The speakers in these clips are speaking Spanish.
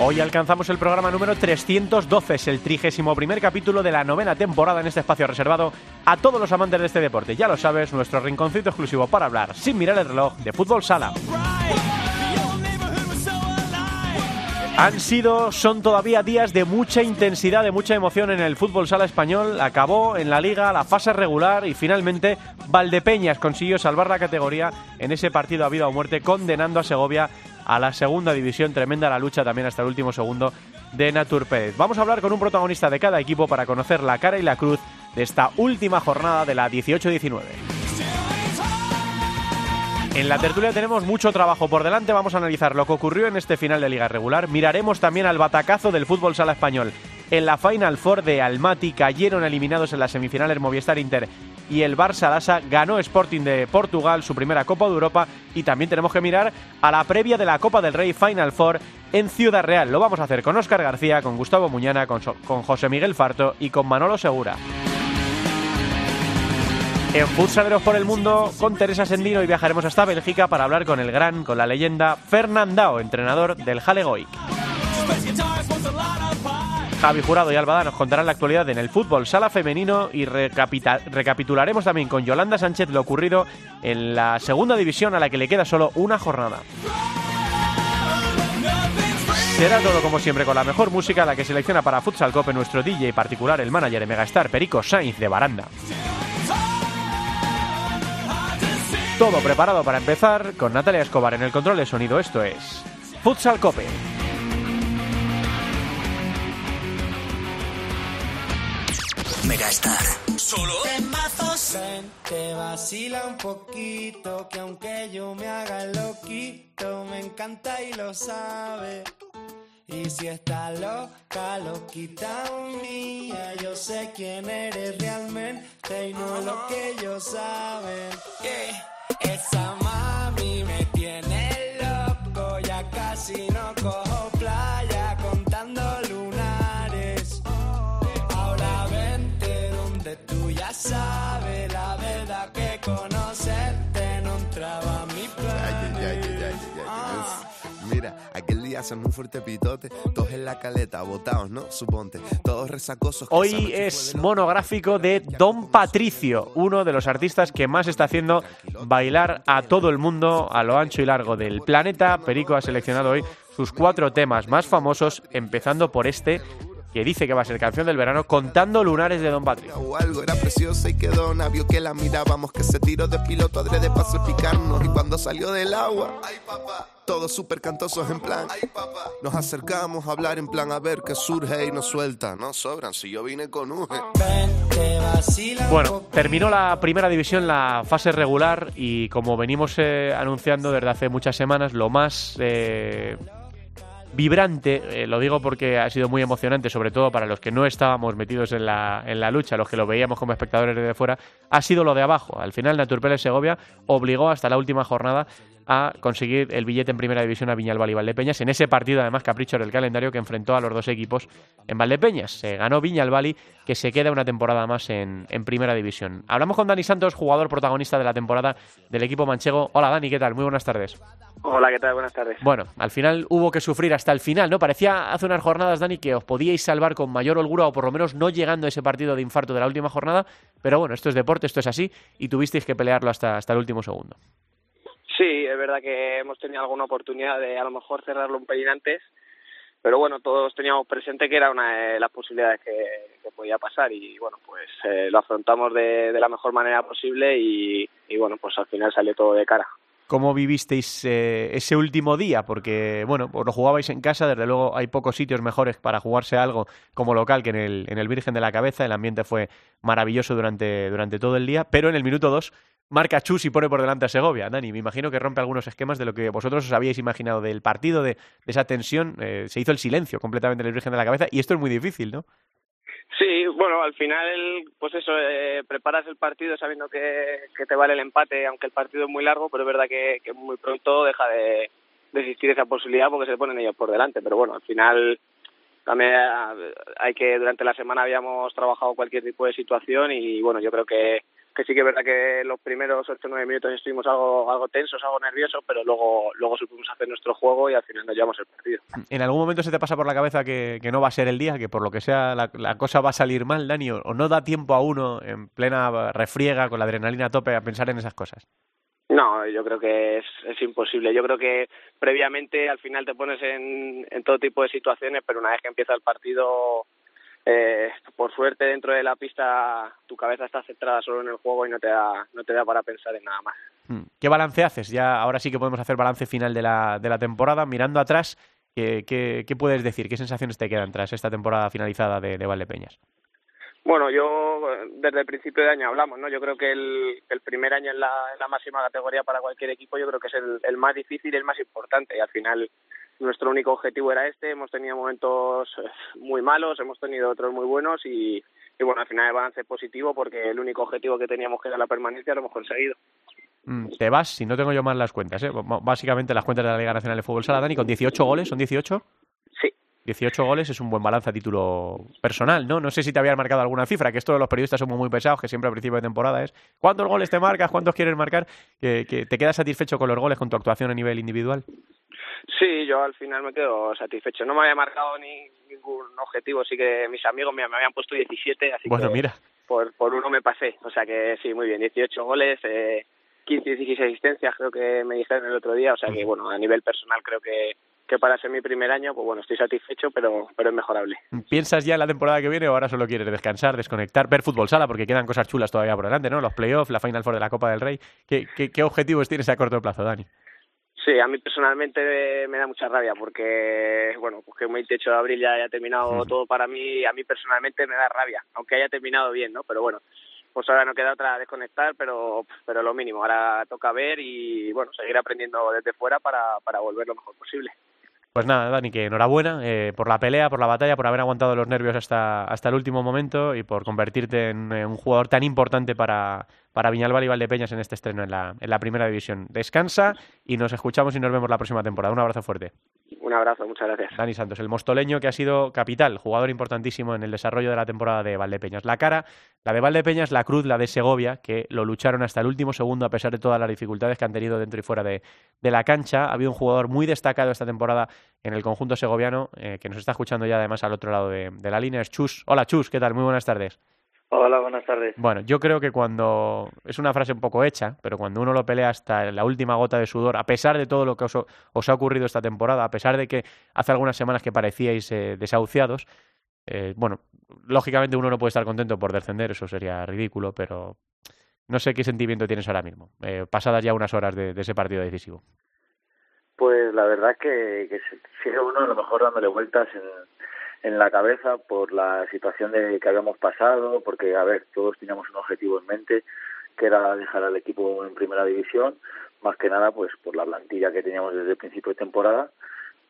Hoy alcanzamos el programa número 312, es el trigésimo primer capítulo de la novena temporada en este espacio reservado a todos los amantes de este deporte. Ya lo sabes, nuestro rinconcito exclusivo para hablar, sin mirar el reloj, de fútbol sala. Han sido, son todavía días de mucha intensidad, de mucha emoción en el fútbol sala español. Acabó en la liga la fase regular y finalmente Valdepeñas consiguió salvar la categoría en ese partido a vida o muerte, condenando a Segovia a la segunda división. Tremenda la lucha también hasta el último segundo de Natur Pérez. Vamos a hablar con un protagonista de cada equipo para conocer la cara y la cruz de esta última jornada de la 18-19. En la tertulia tenemos mucho trabajo por delante, vamos a analizar lo que ocurrió en este final de liga regular, miraremos también al batacazo del fútbol sala español. En la Final Four de Almaty cayeron eliminados en las semifinales Movistar Inter y el Barça Lassa ganó Sporting de Portugal su primera Copa de Europa y también tenemos que mirar a la previa de la Copa del Rey Final Four en Ciudad Real. Lo vamos a hacer con Óscar García, con Gustavo Muñana, con, José Miguel Farto y con Manolo Segura. En Futsaleros por el Mundo, con Teresa Sendino y viajaremos hasta Bélgica para hablar con el gran, con la leyenda Fernandao, entrenador del Halegoic. Javi Jurado y Albada nos contarán la actualidad en el fútbol sala femenino y recapitularemos también con Yolanda Sánchez lo ocurrido en la segunda división a la que le queda solo una jornada. Será todo como siempre con la mejor música, la que selecciona para Futsal Cope nuestro DJ particular, el manager de Megastar, Perico Sainz de Baranda. Todo preparado para empezar con Natalia Escobar en el control de sonido. Esto es Futsal Cope. Megastar. Solo temazos. Ven, te vacila un poquito, que aunque yo me haga loquito, me encanta y lo sabe. Y si está loca, loquita mía, yo sé quién eres realmente y no lo que ellos saben. Esa hacemos un fuerte pitote, todos en la caleta, botados, ¿no? Suponte, todos resacosos. que esa Hoy es monográfico de Don Patricio, uno de los artistas que más está haciendo bailar a todo el mundo a lo ancho y largo del planeta. Perico ha seleccionado hoy sus cuatro temas más famosos, empezando por este que dice que va a ser canción del verano, contando lunares de Don Patricio. o algo, era preciosa y quedó vio que la mirábamos, que se tiró de piloto adrede para salpicarnos y cuando salió del agua, ay papá, todos súper cantosos en plan, ay papá, nos acercamos a hablar en plan a ver qué surge y nos suelta, no sobran, si yo vine con un Bueno, terminó la primera división, la fase regular, y como venimos eh, anunciando desde hace muchas semanas, lo más eh, vibrante, eh, lo digo porque ha sido muy emocionante, sobre todo para los que no estábamos metidos en la, en la lucha, los que lo veíamos como espectadores desde fuera, ha sido lo de abajo. Al final, Naturpele Segovia obligó hasta la última jornada a conseguir el billete en primera división a Viñalbal y Valdepeñas. En ese partido, además, capricho del calendario que enfrentó a los dos equipos en Valdepeñas. Se ganó Viñalbali, que se queda una temporada más en, en primera división. Hablamos con Dani Santos, jugador protagonista de la temporada del equipo manchego. Hola Dani, ¿qué tal? Muy buenas tardes. Hola, ¿qué tal? Buenas tardes. Bueno, al final hubo que sufrir hasta el final, ¿no? Parecía hace unas jornadas, Dani, que os podíais salvar con mayor holgura o por lo menos no llegando a ese partido de infarto de la última jornada, pero bueno, esto es deporte, esto es así y tuvisteis que pelearlo hasta, hasta el último segundo. Sí, es verdad que hemos tenido alguna oportunidad de a lo mejor cerrarlo un pelín antes, pero bueno, todos teníamos presente que era una de las posibilidades que, podía pasar y bueno, pues eh, lo afrontamos de, de la mejor manera posible y, y bueno, pues al final salió todo de cara. ¿Cómo vivisteis eh, ese último día? Porque, bueno, pues lo jugabais en casa, desde luego hay pocos sitios mejores para jugarse algo como local que en el, en el Virgen de la Cabeza. El ambiente fue maravilloso durante, durante todo el día, pero en el minuto 2 marca Chus y pone por delante a Segovia. Dani, me imagino que rompe algunos esquemas de lo que vosotros os habíais imaginado del partido, de, esa tensión. Eh, se hizo el silencio completamente en el virgen de la cabeza y esto es muy difícil, ¿no? Sí, bueno, al final, pues eso, eh, preparas el partido sabiendo que, te vale el empate, aunque el partido es muy largo, pero es verdad que, muy pronto deja de, de, existir esa posibilidad porque se ponen ellos por delante. Pero bueno, al final también hay que, durante la semana habíamos trabajado cualquier tipo de situación y bueno, yo creo que que sí que es verdad que los primeros 8 o 9 minutos estuvimos algo, algo tensos, algo nerviosos, pero luego, luego supimos hacer nuestro juego y al final nos llevamos el partido. ¿En algún momento se te pasa por la cabeza que, que no va a ser el día, que por lo que sea la, la cosa va a salir mal, Dani, o, no da tiempo a uno en plena refriega, con la adrenalina a tope, a pensar en esas cosas? No, yo creo que es, es imposible. Yo creo que previamente al final te pones en, en todo tipo de situaciones, pero una vez que empieza el partido eh, por suerte dentro de la pista tu cabeza está centrada solo en el juego y no te da, no te da para pensar en nada más. Hmm. ¿Qué balance haces? Ya ahora sí que podemos hacer balance final de la, de la temporada. Mirando atrás, ¿qué, qué, puedes decir? ¿Qué sensaciones te quedan tras esta temporada finalizada de, de Valdepeñas? Bueno, yo desde el principio de año hablamos, ¿no? Yo creo que el, el primer año en la, en la, máxima categoría para cualquier equipo yo creo que es el, el más difícil y el más importante y al final nuestro único objetivo era este, hemos tenido momentos eh, muy malos, hemos tenido otros muy buenos y, bueno, al final el balance es positivo porque el único objetivo que teníamos que era la permanencia lo hemos conseguido. Mm, te vas, si no tengo yo mal las cuentas, ¿eh? básicamente las cuentas de la Liga Nacional de Fútbol Sala, Dani, con 18 goles, ¿son 18? Sí. 18 goles es un buen balance a título personal, ¿no? No sé si te habían marcado alguna cifra, que esto de los periodistas somos muy pesados, que siempre al principio de temporada es ¿cuántos goles te marcas? ¿Cuántos quieres marcar? ¿Que, que te quedas satisfecho con los goles, con tu actuación a nivel individual? Sí, yo al final me quedo satisfecho. No me había marcado ni ningún objetivo, sí que mis amigos me, habían puesto 17, así bueno, que mira. Por, por uno me pasé. O sea que sí, muy bien, 18 goles, eh, 15, 16 asistencias creo que me dijeron el otro día. O sea que bueno, a nivel personal creo que, que para ser mi primer año, pues bueno, estoy satisfecho, pero, pero es mejorable. ¿Piensas ya en la temporada que viene o ahora solo quieres descansar, desconectar, ver fútbol sala? Porque quedan cosas chulas todavía por delante, ¿no? Los playoffs, la Final Four de la Copa del Rey. ¿Qué, qué, qué objetivos tienes a corto plazo, Dani? Sí, a mí personalmente me da mucha rabia porque, bueno, pues que el 28 de abril ya haya terminado todo para mí, a mí personalmente me da rabia, aunque haya terminado bien, ¿no? Pero bueno, pues ahora no queda otra desconectar, pero, pero lo mínimo, ahora toca ver y, bueno, seguir aprendiendo desde fuera para, para volver lo mejor posible. Pues nada, Dani, que enhorabuena eh, por la pelea, por la batalla, por haber aguantado los nervios hasta, hasta el último momento y por convertirte en, un jugador tan importante para, para Viñalbal y Valdepeñas en este estreno en la, en la primera división. Descansa y nos escuchamos y nos vemos la próxima temporada. Un abrazo fuerte. Un abrazo, muchas gracias. Dani Santos, el mostoleño que ha sido capital, jugador importantísimo en el desarrollo de la temporada de Valdepeñas. La cara, la de Valdepeñas, la cruz, la de Segovia, que lo lucharon hasta el último segundo a pesar de todas las dificultades que han tenido dentro y fuera de, de la cancha. Ha habido un jugador muy destacado esta temporada en el conjunto segoviano, eh, que nos está escuchando ya además al otro lado de, de la línea, es Chus. Hola Chus, ¿qué tal? Muy buenas tardes. Hola, buenas tardes. Bueno, yo creo que cuando. Es una frase un poco hecha, pero cuando uno lo pelea hasta la última gota de sudor, a pesar de todo lo que os, ha ocurrido esta temporada, a pesar de que hace algunas semanas que parecíais eh, desahuciados, eh, bueno, lógicamente uno no puede estar contento por descender, eso sería ridículo, pero no sé qué sentimiento tienes ahora mismo, eh, pasadas ya unas horas de, ese partido decisivo. Pues la verdad que, que sigue uno a lo mejor dándole vueltas en en la cabeza por la situación de que habíamos pasado, porque, a ver, todos teníamos un objetivo en mente, que era dejar al equipo en primera división, más que nada, pues por la plantilla que teníamos desde el principio de temporada.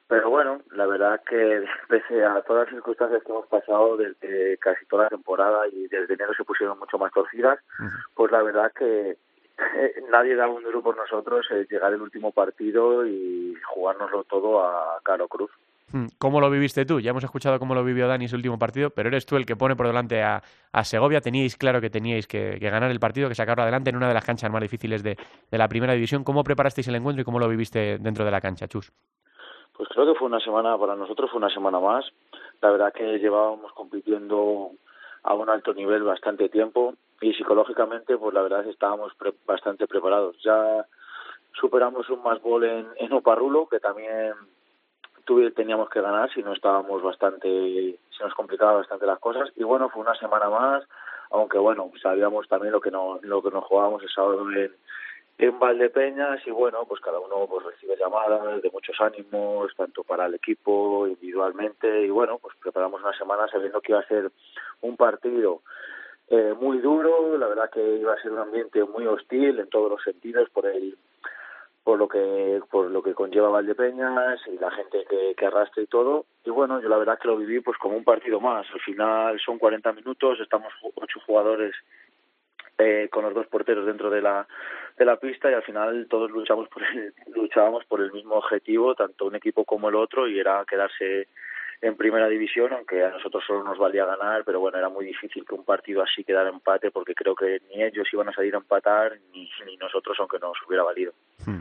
Pero bueno, la verdad que pese a todas las circunstancias que hemos pasado desde casi toda la temporada y desde enero se pusieron mucho más torcidas, pues la verdad que nadie daba un duro por nosotros eh, llegar el último partido y jugárnoslo todo a Caro Cruz. Hmm, ¿Cómo lo viviste tú? Ya hemos escuchado cómo lo vivió Dani su último partido, pero eres tú el que pone por delante a, Segovia. Teníais claro que teníais que, ganar el partido, que sacarlo adelante en una de las canchas más difíciles de, la primera división. ¿Cómo preparasteis el encuentro y cómo lo viviste dentro de la cancha, Chus? Pues creo que fue una semana, para nosotros fue una semana más. La verdad que llevábamos compitiendo a un alto nivel bastante tiempo y psicológicamente, pues la verdad estábamos bastante preparados. Ya superamos un más gol en, en Oparrulo, que también teníamos que ganar si no estábamos bastante, si nos complicaba bastante las cosas. Y bueno, fue una semana más, aunque bueno, sabíamos también lo que no, lo que nos jugábamos el sábado en, en Valdepeñas. Y bueno, pues cada uno pues recibe llamadas de muchos ánimos, tanto para el equipo, individualmente, y bueno, pues preparamos una semana sabiendo que iba a ser un partido eh, muy duro, la verdad que iba a ser un ambiente muy hostil en todos los sentidos por el por lo que por lo que conlleva Valdepeñas y la gente que, que arrastra y todo. Y bueno yo la verdad que lo viví pues como un partido más. Al final son 40 minutos estamos ocho jugadores eh, con los dos porteros dentro de la de la pista y al final todos luchamos por el, luchábamos por el mismo objetivo tanto un equipo como el otro y era quedarse en primera división, aunque a nosotros solo nos valía ganar, pero bueno, era muy difícil que un partido así quedara empate, porque creo que ni ellos iban a salir a empatar, ni, ni nosotros, aunque nos hubiera valido. Hmm.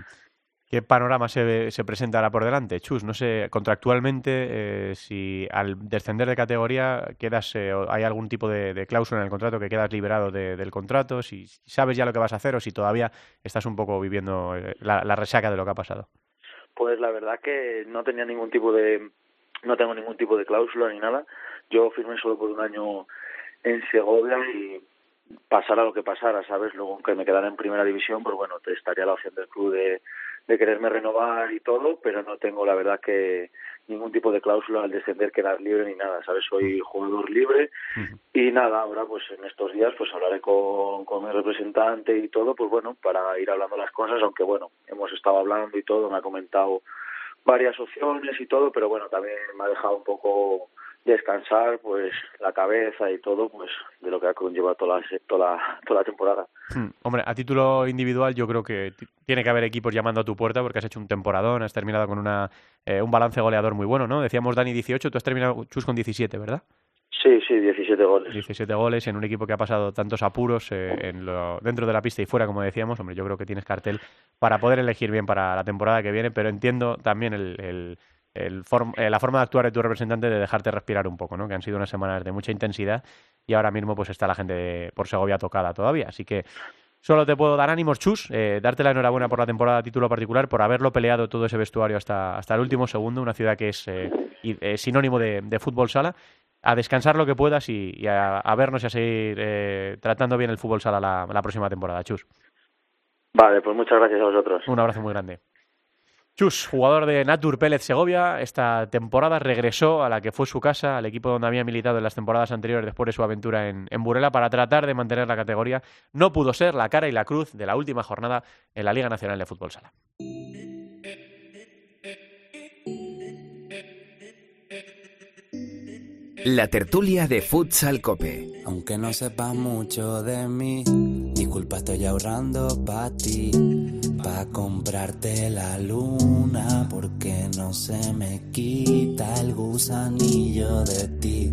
¿Qué panorama se, se presenta ahora por delante? Chus, no sé, contractualmente, eh, si al descender de categoría quedas, eh, hay algún tipo de, de, cláusula en el contrato que quedas liberado de, del contrato, si sabes ya lo que vas a hacer o si todavía estás un poco viviendo eh, la, la resaca de lo que ha pasado. Pues la verdad que no tenía ningún tipo de, no tengo ningún tipo de cláusula ni nada. Yo firmé solo por un año en Segovia y pasara lo que pasara, ¿sabes? Luego, aunque me quedara en primera división, pues bueno, te estaría la opción del club de, de quererme renovar y todo, pero no tengo la verdad que ningún tipo de cláusula al descender quedar libre ni nada, ¿sabes? Soy jugador libre y nada, ahora pues en estos días pues hablaré con, con mi representante y todo, pues bueno, para ir hablando las cosas, aunque bueno, hemos estado hablando y todo, me ha comentado varias opciones y todo, pero bueno, también me ha dejado un poco descansar pues la cabeza y todo pues de lo que ha conllevado toda la, toda la, toda la temporada. Hmm. Hombre, a título individual yo creo que tiene que haber equipos llamando a tu puerta porque has hecho un temporadón, has terminado con una eh, un balance goleador muy bueno, ¿no? Decíamos Dani 18, tú has terminado Chus con 17, ¿verdad? Sí, sí, 17 goles. 17 goles en un equipo que ha pasado tantos apuros eh, en lo, dentro de la pista y fuera, como decíamos. Hombre, yo creo que tienes cartel para poder elegir bien para la temporada que viene, pero entiendo también el, el, eh, la forma de actuar de tu representante de dejarte respirar un poco, ¿no? Que han sido unas semanas de mucha intensidad y ahora mismo pues está la gente de, por Segovia tocada todavía. Así que solo te puedo dar ánimos, Chus, eh, darte la enhorabuena por la temporada a título particular, por haberlo peleado todo ese vestuario hasta, hasta el último segundo, una ciudad que es eh, eh, sinónimo de fútbol sala a descansar lo que puedas y, y a, a, vernos y a seguir eh, tratando bien el fútbol sala la, la, próxima temporada, Chus. Vale, pues muchas gracias a vosotros. Un abrazo muy grande. Chus, jugador de Natur Pérez Segovia, esta temporada regresó a la que fue su casa, al equipo donde había militado en las temporadas anteriores después de su aventura en, en Burela, para tratar de mantener la categoría. No pudo ser la cara y la cruz de la última jornada en la Liga Nacional de Fútbol Sala. La tertulia de Futsal Cope. Aunque no sepas mucho de mí, disculpa, estoy ahorrando para ti. Pa' comprarte la luna, porque no se me quita el gusanillo de ti.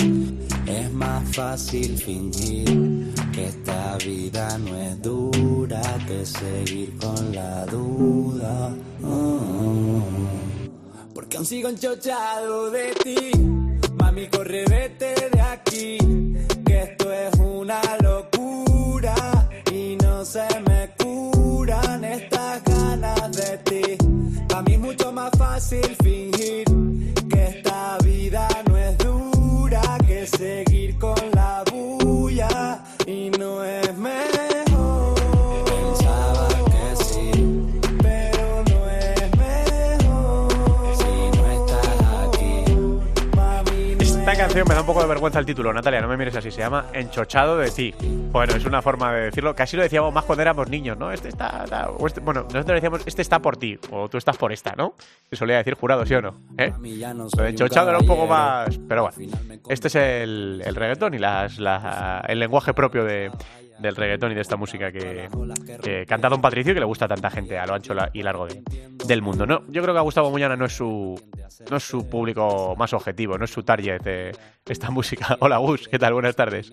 Es más fácil fingir que esta vida no es dura que seguir con la duda. Oh, porque aún sigo enchochado de ti. Mami, corre, vete de aquí, que esto es una locura y no se me curan estas ganas de ti. Para mí es mucho más fácil fingir que esta vida no es dura que seguir con la bulla y no es mejor. Canción me da un poco de vergüenza el título, Natalia, no me mires así, se llama Enchochado de ti. Bueno, es una forma de decirlo, casi lo decíamos más cuando éramos niños, ¿no? Este está, está este, bueno, nosotros decíamos, este está por ti, o tú estás por esta, ¿no? Se solía decir jurado, ¿sí o no? ¿Eh? Lo de enchochado era un poco más, pero bueno, este es el, el reggaetón y las, la, el lenguaje propio de, del reggaetón y de esta música que, canta Don Patricio y que le gusta a tanta gente a lo ancho y largo de, del mundo. No, yo creo que a Gustavo Muñana no es su no es su público más objetivo, no es su target esta música. Hola Gus, ¿qué tal? Buenas tardes.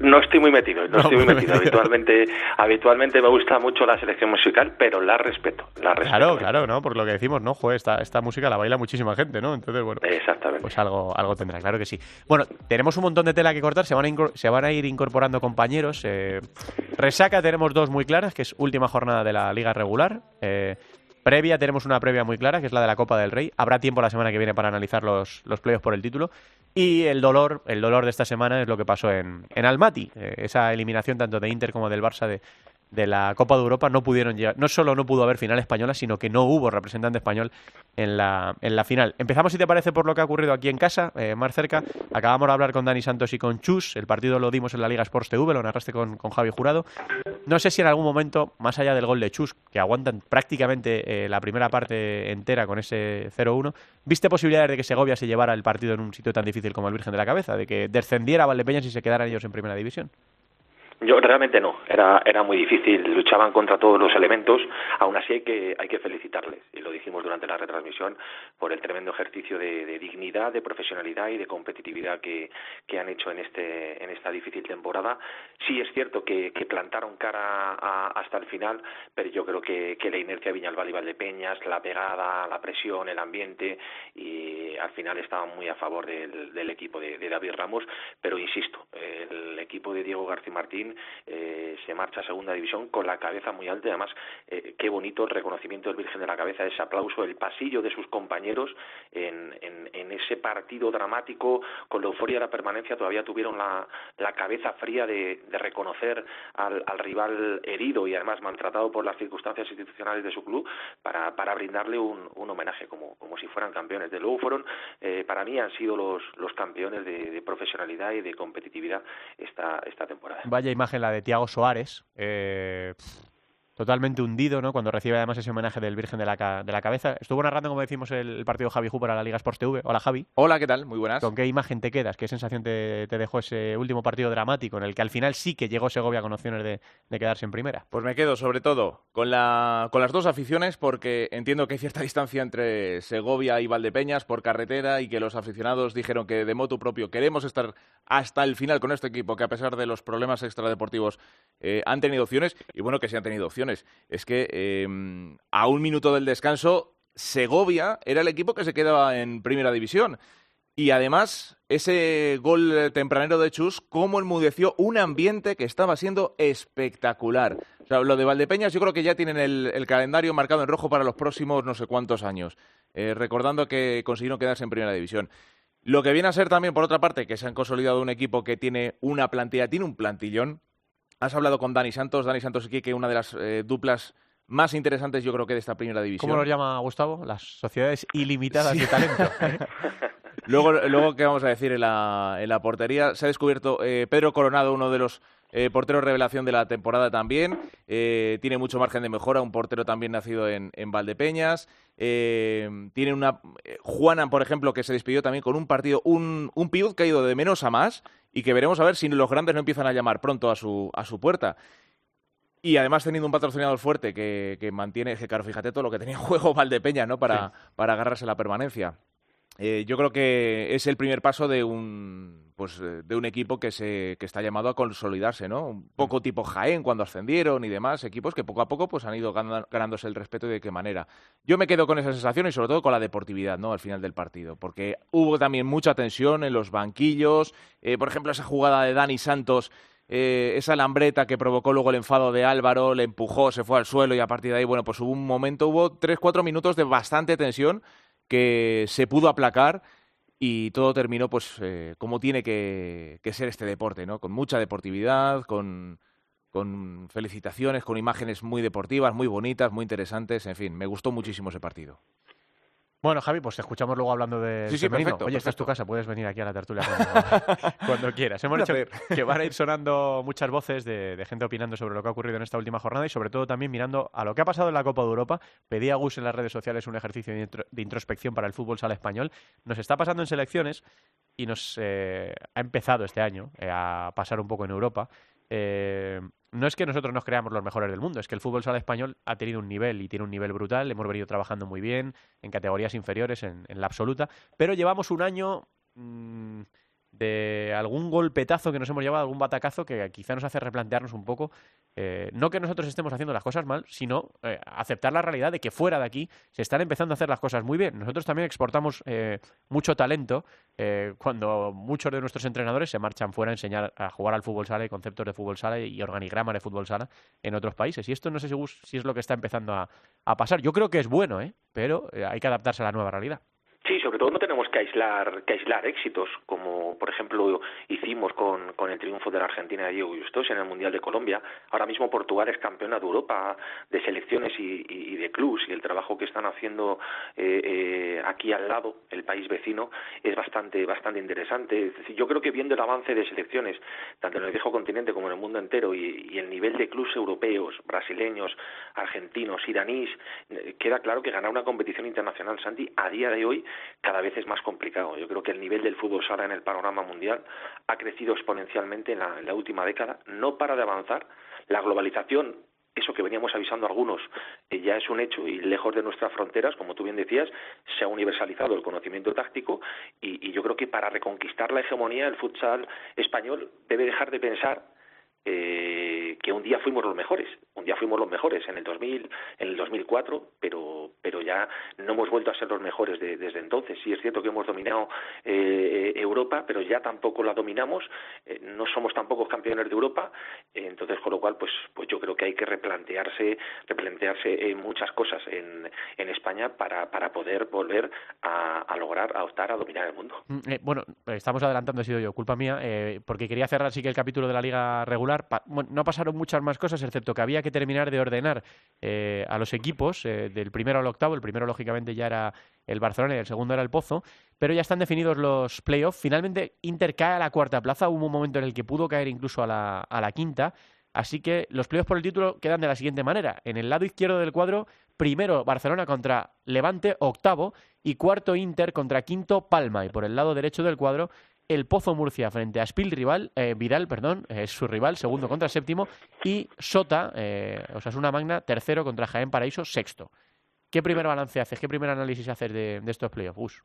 No estoy muy metido, no, no estoy muy metido. Habitualmente, habitualmente me gusta mucho la selección musical, pero la respeto, la respeto. Claro, claro, ¿no? Por lo que decimos, ¿no? Joder, esta, esta música la baila muchísima gente, ¿no? Entonces, bueno. Exactamente. Pues algo, algo tendrá, claro que sí. Bueno, tenemos un montón de tela que cortar, se van a, se van a ir incorporando compañeros. Eh, resaca tenemos dos muy claras, que es última jornada de la liga regular. Eh, Previa, tenemos una previa muy clara, que es la de la Copa del Rey. Habrá tiempo la semana que viene para analizar los, los playoffs por el título. Y el dolor, el dolor de esta semana es lo que pasó en, en Almaty. Eh, esa eliminación tanto de Inter como del Barça de, de la Copa de Europa no pudieron llegar. No solo no pudo haber final española, sino que no hubo representante español en la, en la final. Empezamos, si te parece, por lo que ha ocurrido aquí en casa, eh, más cerca. Acabamos de hablar con Dani Santos y con Chus. El partido lo dimos en la Liga Sports TV, lo narraste con, con Javi Jurado. No sé si en algún momento, más allá del gol de Chus, que aguantan prácticamente eh, la primera parte entera con ese 0-1, ¿viste posibilidades de que Segovia se llevara el partido en un sitio tan difícil como el Virgen de la Cabeza? De que descendiera Valdepeñas y se quedaran ellos en primera división. Yo realmente no, era, era muy difícil, luchaban contra todos los elementos, aún así hay que, hay que felicitarles, y lo dijimos durante la retransmisión, por el tremendo ejercicio de, dignidad, de profesionalidad y de competitividad que, que han hecho en, este, en esta difícil temporada. Sí es cierto que, que plantaron cara hasta el final, pero yo creo que, que la inercia Viñalbal y Valdepeñas, la pegada, la presión, el ambiente, y al final estaban muy a favor del, equipo de, de David Ramos, pero insisto, el equipo de Diego García Martín eh, se marcha a segunda división con la cabeza muy alta además eh, qué bonito el reconocimiento del Virgen de la Cabeza, ese aplauso, el pasillo de sus compañeros en, en, ese partido dramático con la euforia de la permanencia todavía tuvieron la, cabeza fría de, reconocer al, al, rival herido y además maltratado por las circunstancias institucionales de su club para, para brindarle un, homenaje como, como si fueran campeones. De luego fueron, eh, para mí han sido los, campeones de, profesionalidad y de competitividad esta, esta temporada. Imagen la de Tiago Soares. Eh, totalmente hundido, ¿no? Cuando recibe además ese homenaje del Virgen de la, de la Cabeza. Estuvo narrando, como decimos, el, partido Javi Hu para la Liga Sports TV. Hola, Javi. Hola, ¿qué tal? Muy buenas. ¿Con qué imagen te quedas? ¿Qué sensación te, dejó ese último partido dramático en el que al final sí que llegó Segovia con opciones de, quedarse en primera? Pues me quedo, sobre todo, con, la, con las dos aficiones porque entiendo que hay cierta distancia entre Segovia y Valdepeñas por carretera y que los aficionados dijeron que de moto propio queremos estar hasta el final con este equipo, que a pesar de los problemas extradeportivos eh, han tenido opciones y bueno que sí han tenido opciones. Es que Em, a un minuto del descanso, Segovia era el equipo que se quedaba en primera división. Y además, ese gol tempranero de Chus, cómo enmudeció un ambiente que estaba siendo espectacular. Lo de Valdepeñas, yo creo que ya tienen el, calendario marcado en rojo para los próximos no sé cuántos años, eh, recordando que consiguieron quedarse en primera división. Lo que viene a ser también, por otra parte, que se han consolidado un equipo que tiene una plantilla, tiene un plantillón, Has hablado con Dani Santos, Dani Santos y que una de las eh, duplas más interesantes yo creo que de esta primera división. ¿Cómo los llama Gustavo? Las sociedades ilimitadas de talento. luego, luego, ¿qué vamos a decir en la, en la portería? Se ha descubierto eh, Pedro Coronado, uno de los eh, portero revelación de la temporada también. Eh, tiene mucho margen de mejora. Un portero también nacido en, Valdepeñas. Eh, tiene una. Juana, por ejemplo, que se despidió también con un partido. Un, un Piud que ha ido de menos a más. Y que veremos a ver si los grandes no empiezan a llamar pronto a su, a su puerta. Y además teniendo un patrocinador fuerte que, que mantiene, que claro, fíjate todo lo que tenía en juego Valdepeñas, ¿no? Para, para agarrarse la permanencia. Eh, yo creo que es el primer paso de un pues eh, de un equipo que se que está llamado a consolidarse, ¿no? Un poco tipo Jaén cuando ascendieron y demás, equipos que poco a poco pues han ido ganándose el respeto y de qué manera. Yo me quedo con esa sensación y sobre todo con la deportividad, ¿no? Al final del partido, porque hubo también mucha tensión en los banquillos, eh, por ejemplo esa jugada de Dani Santos esa lambreta que provocó luego el enfado de Álvaro, le empujó, se fue al suelo y a partir de ahí, bueno, pues hubo un momento, hubo tres, cuatro minutos de bastante tensión que se pudo aplacar y todo terminó pues eh, como tiene que, ser este deporte, ¿no? Con mucha deportividad, con, con felicitaciones, con imágenes muy deportivas, muy bonitas, muy interesantes, en fin, me gustó muchísimo ese partido. Bueno, Javi, pues te escuchamos luego hablando de sí, sí, Perfecto, Oye, esta es tu casa, puedes venir aquí a la tertulia cuando, quieras. Hemos dicho que van a ir sonando muchas voces de, gente opinando sobre lo que ha ocurrido en esta última jornada y sobre todo también mirando a lo que ha pasado en la Copa de Europa. Pedía Gus en las redes sociales un ejercicio de introspección para el fútbol sala español. Nos está pasando en selecciones y nos eh, ha empezado este año eh, a pasar un poco en Europa. Eh, no es que nosotros nos creamos los mejores del mundo, es que el fútbol sala español ha tenido un nivel y tiene un nivel brutal. Hemos venido trabajando muy bien en categorías inferiores, en, la absoluta, pero llevamos un año mm, de algún golpetazo que nos hemos llevado, algún batacazo que quizá nos hace replantearnos un poco, eh, no que nosotros estemos haciendo las cosas mal, sino eh, aceptar la realidad de que fuera de aquí se están empezando a hacer las cosas muy bien. Nosotros también exportamos eh, mucho talento cuando muchos de nuestros entrenadores se marchan fuera a enseñar a jugar al fútbol sala y conceptos de fútbol sala y organigramas de fútbol sala en otros países. Y esto no sé si, es lo que está empezando a, a pasar. Yo creo que es bueno, pero hay que adaptarse a la nueva realidad. Sí, sobre todo no tenemos que aislar, que aislar éxitos, como por ejemplo hicimos con, con el triunfo de la Argentina de Diego Justos en el Mundial de Colombia. Ahora mismo Portugal es campeona de Europa de selecciones y, y, de clubs y el trabajo que están haciendo eh, eh, aquí al lado, el país vecino, es bastante, bastante interesante. Yo creo que viendo el avance de selecciones, tanto en el viejo continente como en el mundo entero, y, y el nivel de clubs europeos, brasileños, argentinos, iraníes, eh, queda claro que ganar una competición internacional, Santi, a día de hoy cada vez es más complicado. Yo creo que el nivel del fútbol sala en el panorama mundial ha crecido exponencialmente en la, última década, no para de avanzar. La globalización eso que veníamos avisando algunos eh, ya es un hecho y lejos de nuestras fronteras, como tú bien decías, se ha universalizado el conocimiento táctico y, y yo creo que para reconquistar la hegemonía el futsal español debe dejar de pensar eh, que un día fuimos los mejores, un día fuimos los mejores en el 2000, en el 2004, pero pero ya no hemos vuelto a ser los mejores desde entonces. Sí es cierto que hemos dominado eh, Europa, pero ya tampoco la dominamos, eh, no somos tampoco campeones de Europa, entonces con lo cual pues pues yo creo que hay que replantearse replantearse muchas cosas en, en España para, para poder volver a, lograr a optar a dominar el mundo. Mm, bueno, estamos adelantando, ha sido yo, culpa mía, porque quería cerrar sí que el capítulo de la Liga regular no pasaron muchas más cosas, excepto que había que terminar de ordenar eh, a los equipos eh, del primero al octavo. El primero, lógicamente, ya era el Barcelona y el segundo era el Pozo, pero ya están definidos los playoffs. Finalmente, Inter cae a la cuarta plaza. Hubo un momento en el que pudo caer incluso a la, a la quinta. Así que los playoffs por el título quedan de la siguiente manera. En el lado izquierdo del cuadro, primero Barcelona contra Levante, octavo, y cuarto Inter contra quinto Palma. Y por el lado derecho del cuadro, el Pozo Murcia frente a Spil rival, eh, Viral, perdón, es su rival, segundo contra séptimo, y Sota, eh, o sea, es una magna, tercero contra Jaén Paraíso, sexto. ¿Qué primer balance haces? ¿Qué primer análisis haces de, estos playoffs?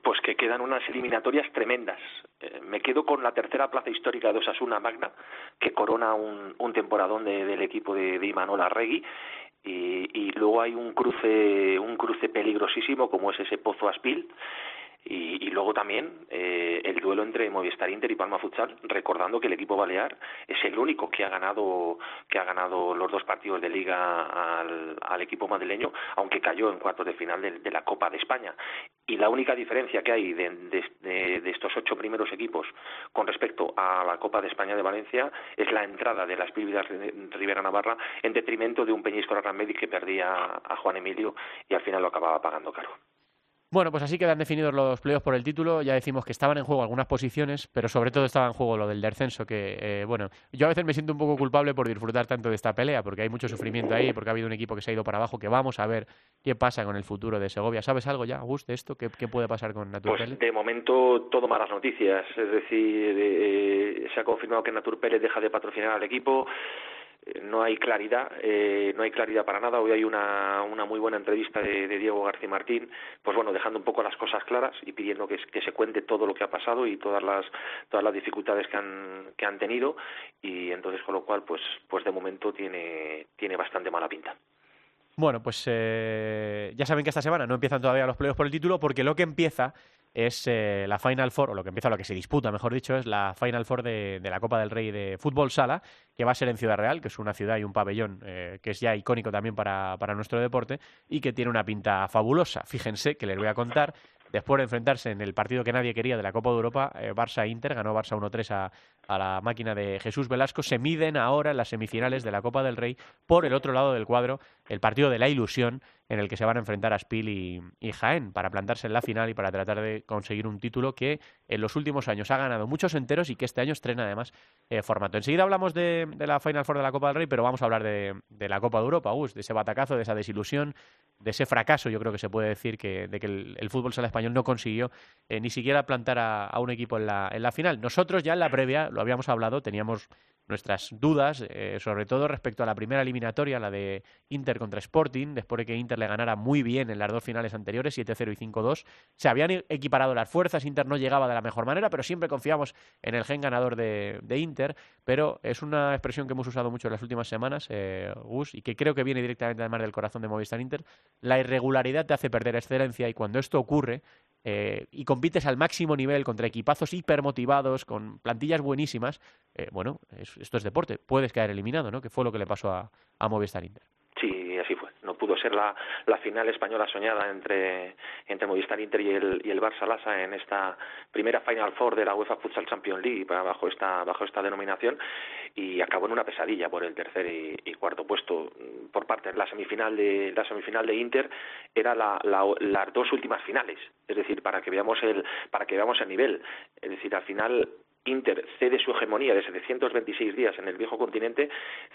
Pues que quedan unas eliminatorias tremendas. Eh, me quedo con la tercera plaza histórica de Osasuna Magna, que corona un, un temporadón del equipo de, de Imanol Arregui. Y, y, luego hay un cruce, un cruce peligrosísimo como es ese Pozo Aspil y, luego también eh, el duelo entre Movistar Inter y Palma Futsal, recordando que el equipo balear es el único que ha ganado que ha ganado los dos partidos de liga al, equipo madrileño, aunque cayó en cuartos de final de, la Copa de España. Y la única diferencia que hay de, estos ocho primeros equipos con respecto a la Copa de España de Valencia es la entrada de las Pívidas Rivera Navarra en detrimento de un Peñíscola Ramedic que perdía a Juan Emilio y al final lo acababa pagando caro. Bueno, pues así quedan definidos los playoffs por el título. Ya decimos que estaban en juego algunas posiciones, pero sobre todo estaba en juego lo del descenso, que, eh, bueno, yo a veces me siento un poco culpable por disfrutar tanto de esta pelea, porque hay mucho sufrimiento ahí, porque ha habido un equipo que se ha ido para abajo, que vamos a ver qué pasa con el futuro de Segovia. ¿Sabes algo ya, Augusto, de esto? ¿Qué, puede pasar con Naturpele? Pues de momento todo malas noticias, es decir, eh, se ha confirmado que Naturpele deja de patrocinar al equipo, no hay claridad, eh, no hay claridad para nada. Hoy hay una, una muy buena entrevista de, Diego García Martín, pues bueno, dejando un poco las cosas claras y pidiendo que, se cuente todo lo que ha pasado y todas las todas las dificultades que han que han tenido y entonces con lo cual pues pues de momento tiene tiene bastante mala pinta. Bueno, pues eh, ya saben que esta semana no empiezan todavía los playoffs por el título porque lo que empieza es eh, la Final Four, o lo que empieza, lo que se disputa, mejor dicho, es la Final Four de, la Copa del Rey de Fútbol Sala, que va a ser en Ciudad Real, que es una ciudad y un pabellón eh, que es ya icónico también para, para nuestro deporte y que tiene una pinta fabulosa. Fíjense que les voy a contar después de enfrentarse en el partido que nadie quería de la Copa de Europa, eh, Barça-Inter, ganó Barça 1-3 a, a, la máquina de Jesús Velasco, se miden ahora en las semifinales de la Copa del Rey por el otro lado del cuadro, el partido de la ilusión en el que se van a enfrentar a Spil y, Jaén para plantarse en la final y para tratar de conseguir un título que en los últimos años ha ganado muchos enteros y que este año estrena además eh, formato. Enseguida hablamos de, la Final Four de la Copa del Rey, pero vamos a hablar de, la Copa de Europa, Gus, de ese batacazo, de esa desilusión, de ese fracaso, yo creo que se puede decir que, de que el, fútbol sala español no consiguió eh, ni siquiera plantar a, un equipo en la, en la final. Nosotros ya en la previa, lo habíamos hablado, teníamos nuestras dudas, eh, sobre todo respecto a la primera eliminatoria, la de Inter contra Sporting, después de que Inter le ganara muy bien en las dos finales anteriores, 7-0 y 5-2. Se habían e-, equiparado las fuerzas, Inter no llegaba de la mejor manera, pero siempre confiamos en el gen ganador de, Inter. Pero es una expresión que hemos usado mucho en las últimas semanas, eh, Gus, y que creo que viene directamente además del corazón de Movistar Inter. La irregularidad te hace perder excelencia y cuando esto ocurre, eh, y compites al máximo nivel contra equipazos hipermotivados, con plantillas buenísimas, eh, bueno, esto es deporte, puedes caer eliminado, ¿no? Que fue lo que le pasó a, a Movistar Inter. Sí, así fue. No pudo ser la, la final española soñada entre, entre Movistar Inter y el, y el Barça Lasa en esta primera Final Four de la UEFA Futsal Champions League bajo esta, bajo denominación y acabó en una pesadilla por el tercer y, cuarto puesto por parte la semifinal de la semifinal de Inter era la, las dos últimas finales es decir para que veamos el para que veamos el nivel es decir al final Inter cede su hegemonía de 726 días en el viejo continente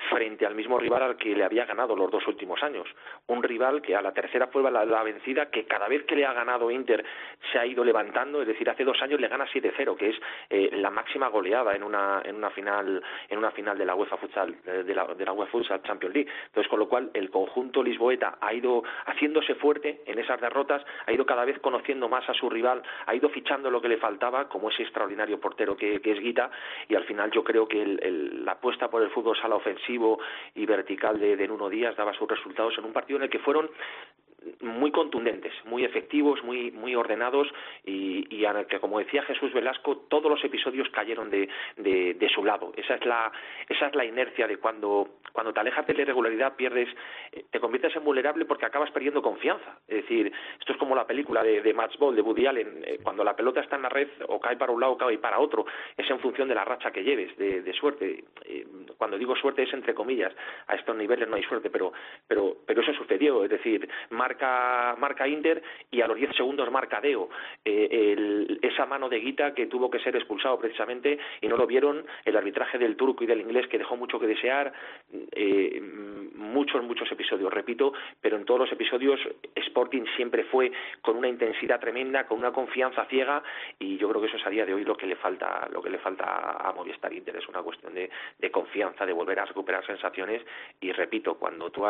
frente al mismo rival al que le había ganado los dos últimos años. Un rival que a la tercera fue la, vencida, que cada vez que le ha ganado Inter se ha ido levantando, es decir, hace dos años le gana 7-0, que es eh, la máxima goleada en una, en una final en una final de la UEFA Futsal de la, de la UEFA Futsal Champions League. Entonces, con lo cual el conjunto lisboeta ha ido haciéndose fuerte en esas derrotas, ha ido cada vez conociendo más a su rival, ha ido fichando lo que le faltaba, como ese extraordinario portero que que, es Guita, y al final yo creo que la apuesta por el fútbol sala ofensivo y vertical de, de Nuno Díaz daba sus resultados en un partido en el que fueron muy contundentes, muy efectivos, muy muy ordenados y, y que como decía Jesús Velasco todos los episodios cayeron de, de, de, su lado. Esa es la esa es la inercia de cuando cuando te alejas de la irregularidad pierdes eh, te conviertes en vulnerable porque acabas perdiendo confianza. Es decir, esto es como la película de, de Match Ball de Woody Allen eh, cuando la pelota está en la red o cae para un lado o cae para otro es en función de la racha que lleves de, de suerte. Eh, cuando digo suerte es entre comillas a estos niveles no hay suerte pero pero pero eso sucedió es decir marca, marca Inter y a los 10 segundos marca Deo. Eh, esa mano de Guita que tuvo que ser expulsado precisamente y no lo vieron el arbitraje del turco y del inglés que dejó mucho que desear. Eh, muchos, muchos episodios, repito, pero en todos los episodios Sporting siempre fue con una intensidad tremenda, con una confianza ciega y yo creo que eso es a día de hoy lo que le falta, lo que le falta a Movistar Inter, es una cuestión de, de confianza, de volver a recuperar sensaciones y repito, cuando tú,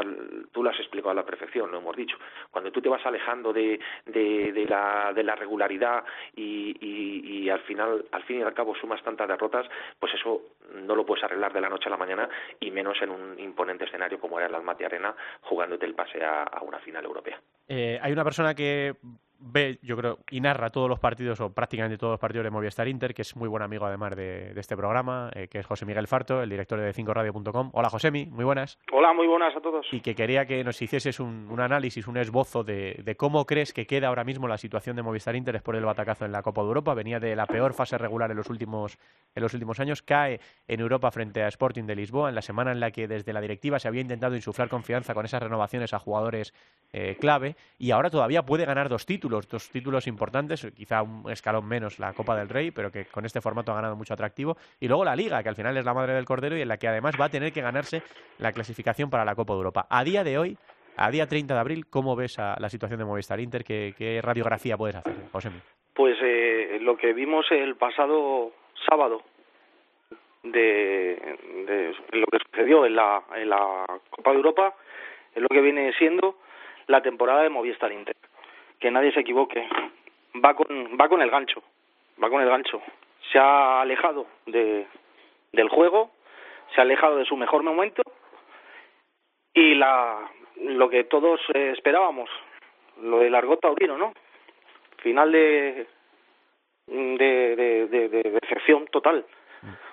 tú lo has explicado a la perfección, lo hemos dicho, cuando tú te vas alejando de, de, la, de la regularidad y, y, al final, al fin y al cabo, sumas tantas derrotas, pues eso no lo puedes arreglar de la noche a la mañana y menos en un imponente escenario como era el Almaty Arena jugándote el pase a, una final europea. Eh, hay una persona que ve, yo creo, y narra todos los partidos o prácticamente todos los partidos de Movistar Inter, que es muy buen amigo además de, este programa, eh, que es José Miguel Farto, el director de 5radio.com. Hola Josemi, muy buenas. Hola, muy buenas a todos. Y que quería que nos hicieses un, análisis, un esbozo de, cómo crees que queda ahora mismo la situación de Movistar Inter después del batacazo en la Copa de Europa. Venía de la peor fase regular en los últimos, en los últimos años, cae en Europa frente a Sporting de Lisboa, en la semana en la que desde la directiva se había intentado insuflar confianza con esas renovaciones a jugadores eh, clave, y ahora todavía puede ganar dos títulos, dos títulos importantes, quizá un escalón menos la Copa del Rey, pero que con este formato ha ganado mucho atractivo. Y luego la Liga, que al final es la madre del cordero y en la que además va a tener que ganarse la clasificación para la Copa de Europa. A día de hoy, a día 30 de abril, ¿cómo ves la situación de Movistar Inter? ¿Qué, radiografía puedes hacer, José? Pues eh, lo que vimos el pasado sábado de, de, lo que sucedió en la, en la Copa de Europa es lo que viene siendo la temporada de Movistar Inter que nadie se equivoque, va con, va con el gancho, va con el gancho. Se ha alejado de, del juego, se ha alejado de su mejor momento y la, lo que todos eh, esperábamos, lo de Largota Taurino, ¿no? Final de, de decepción total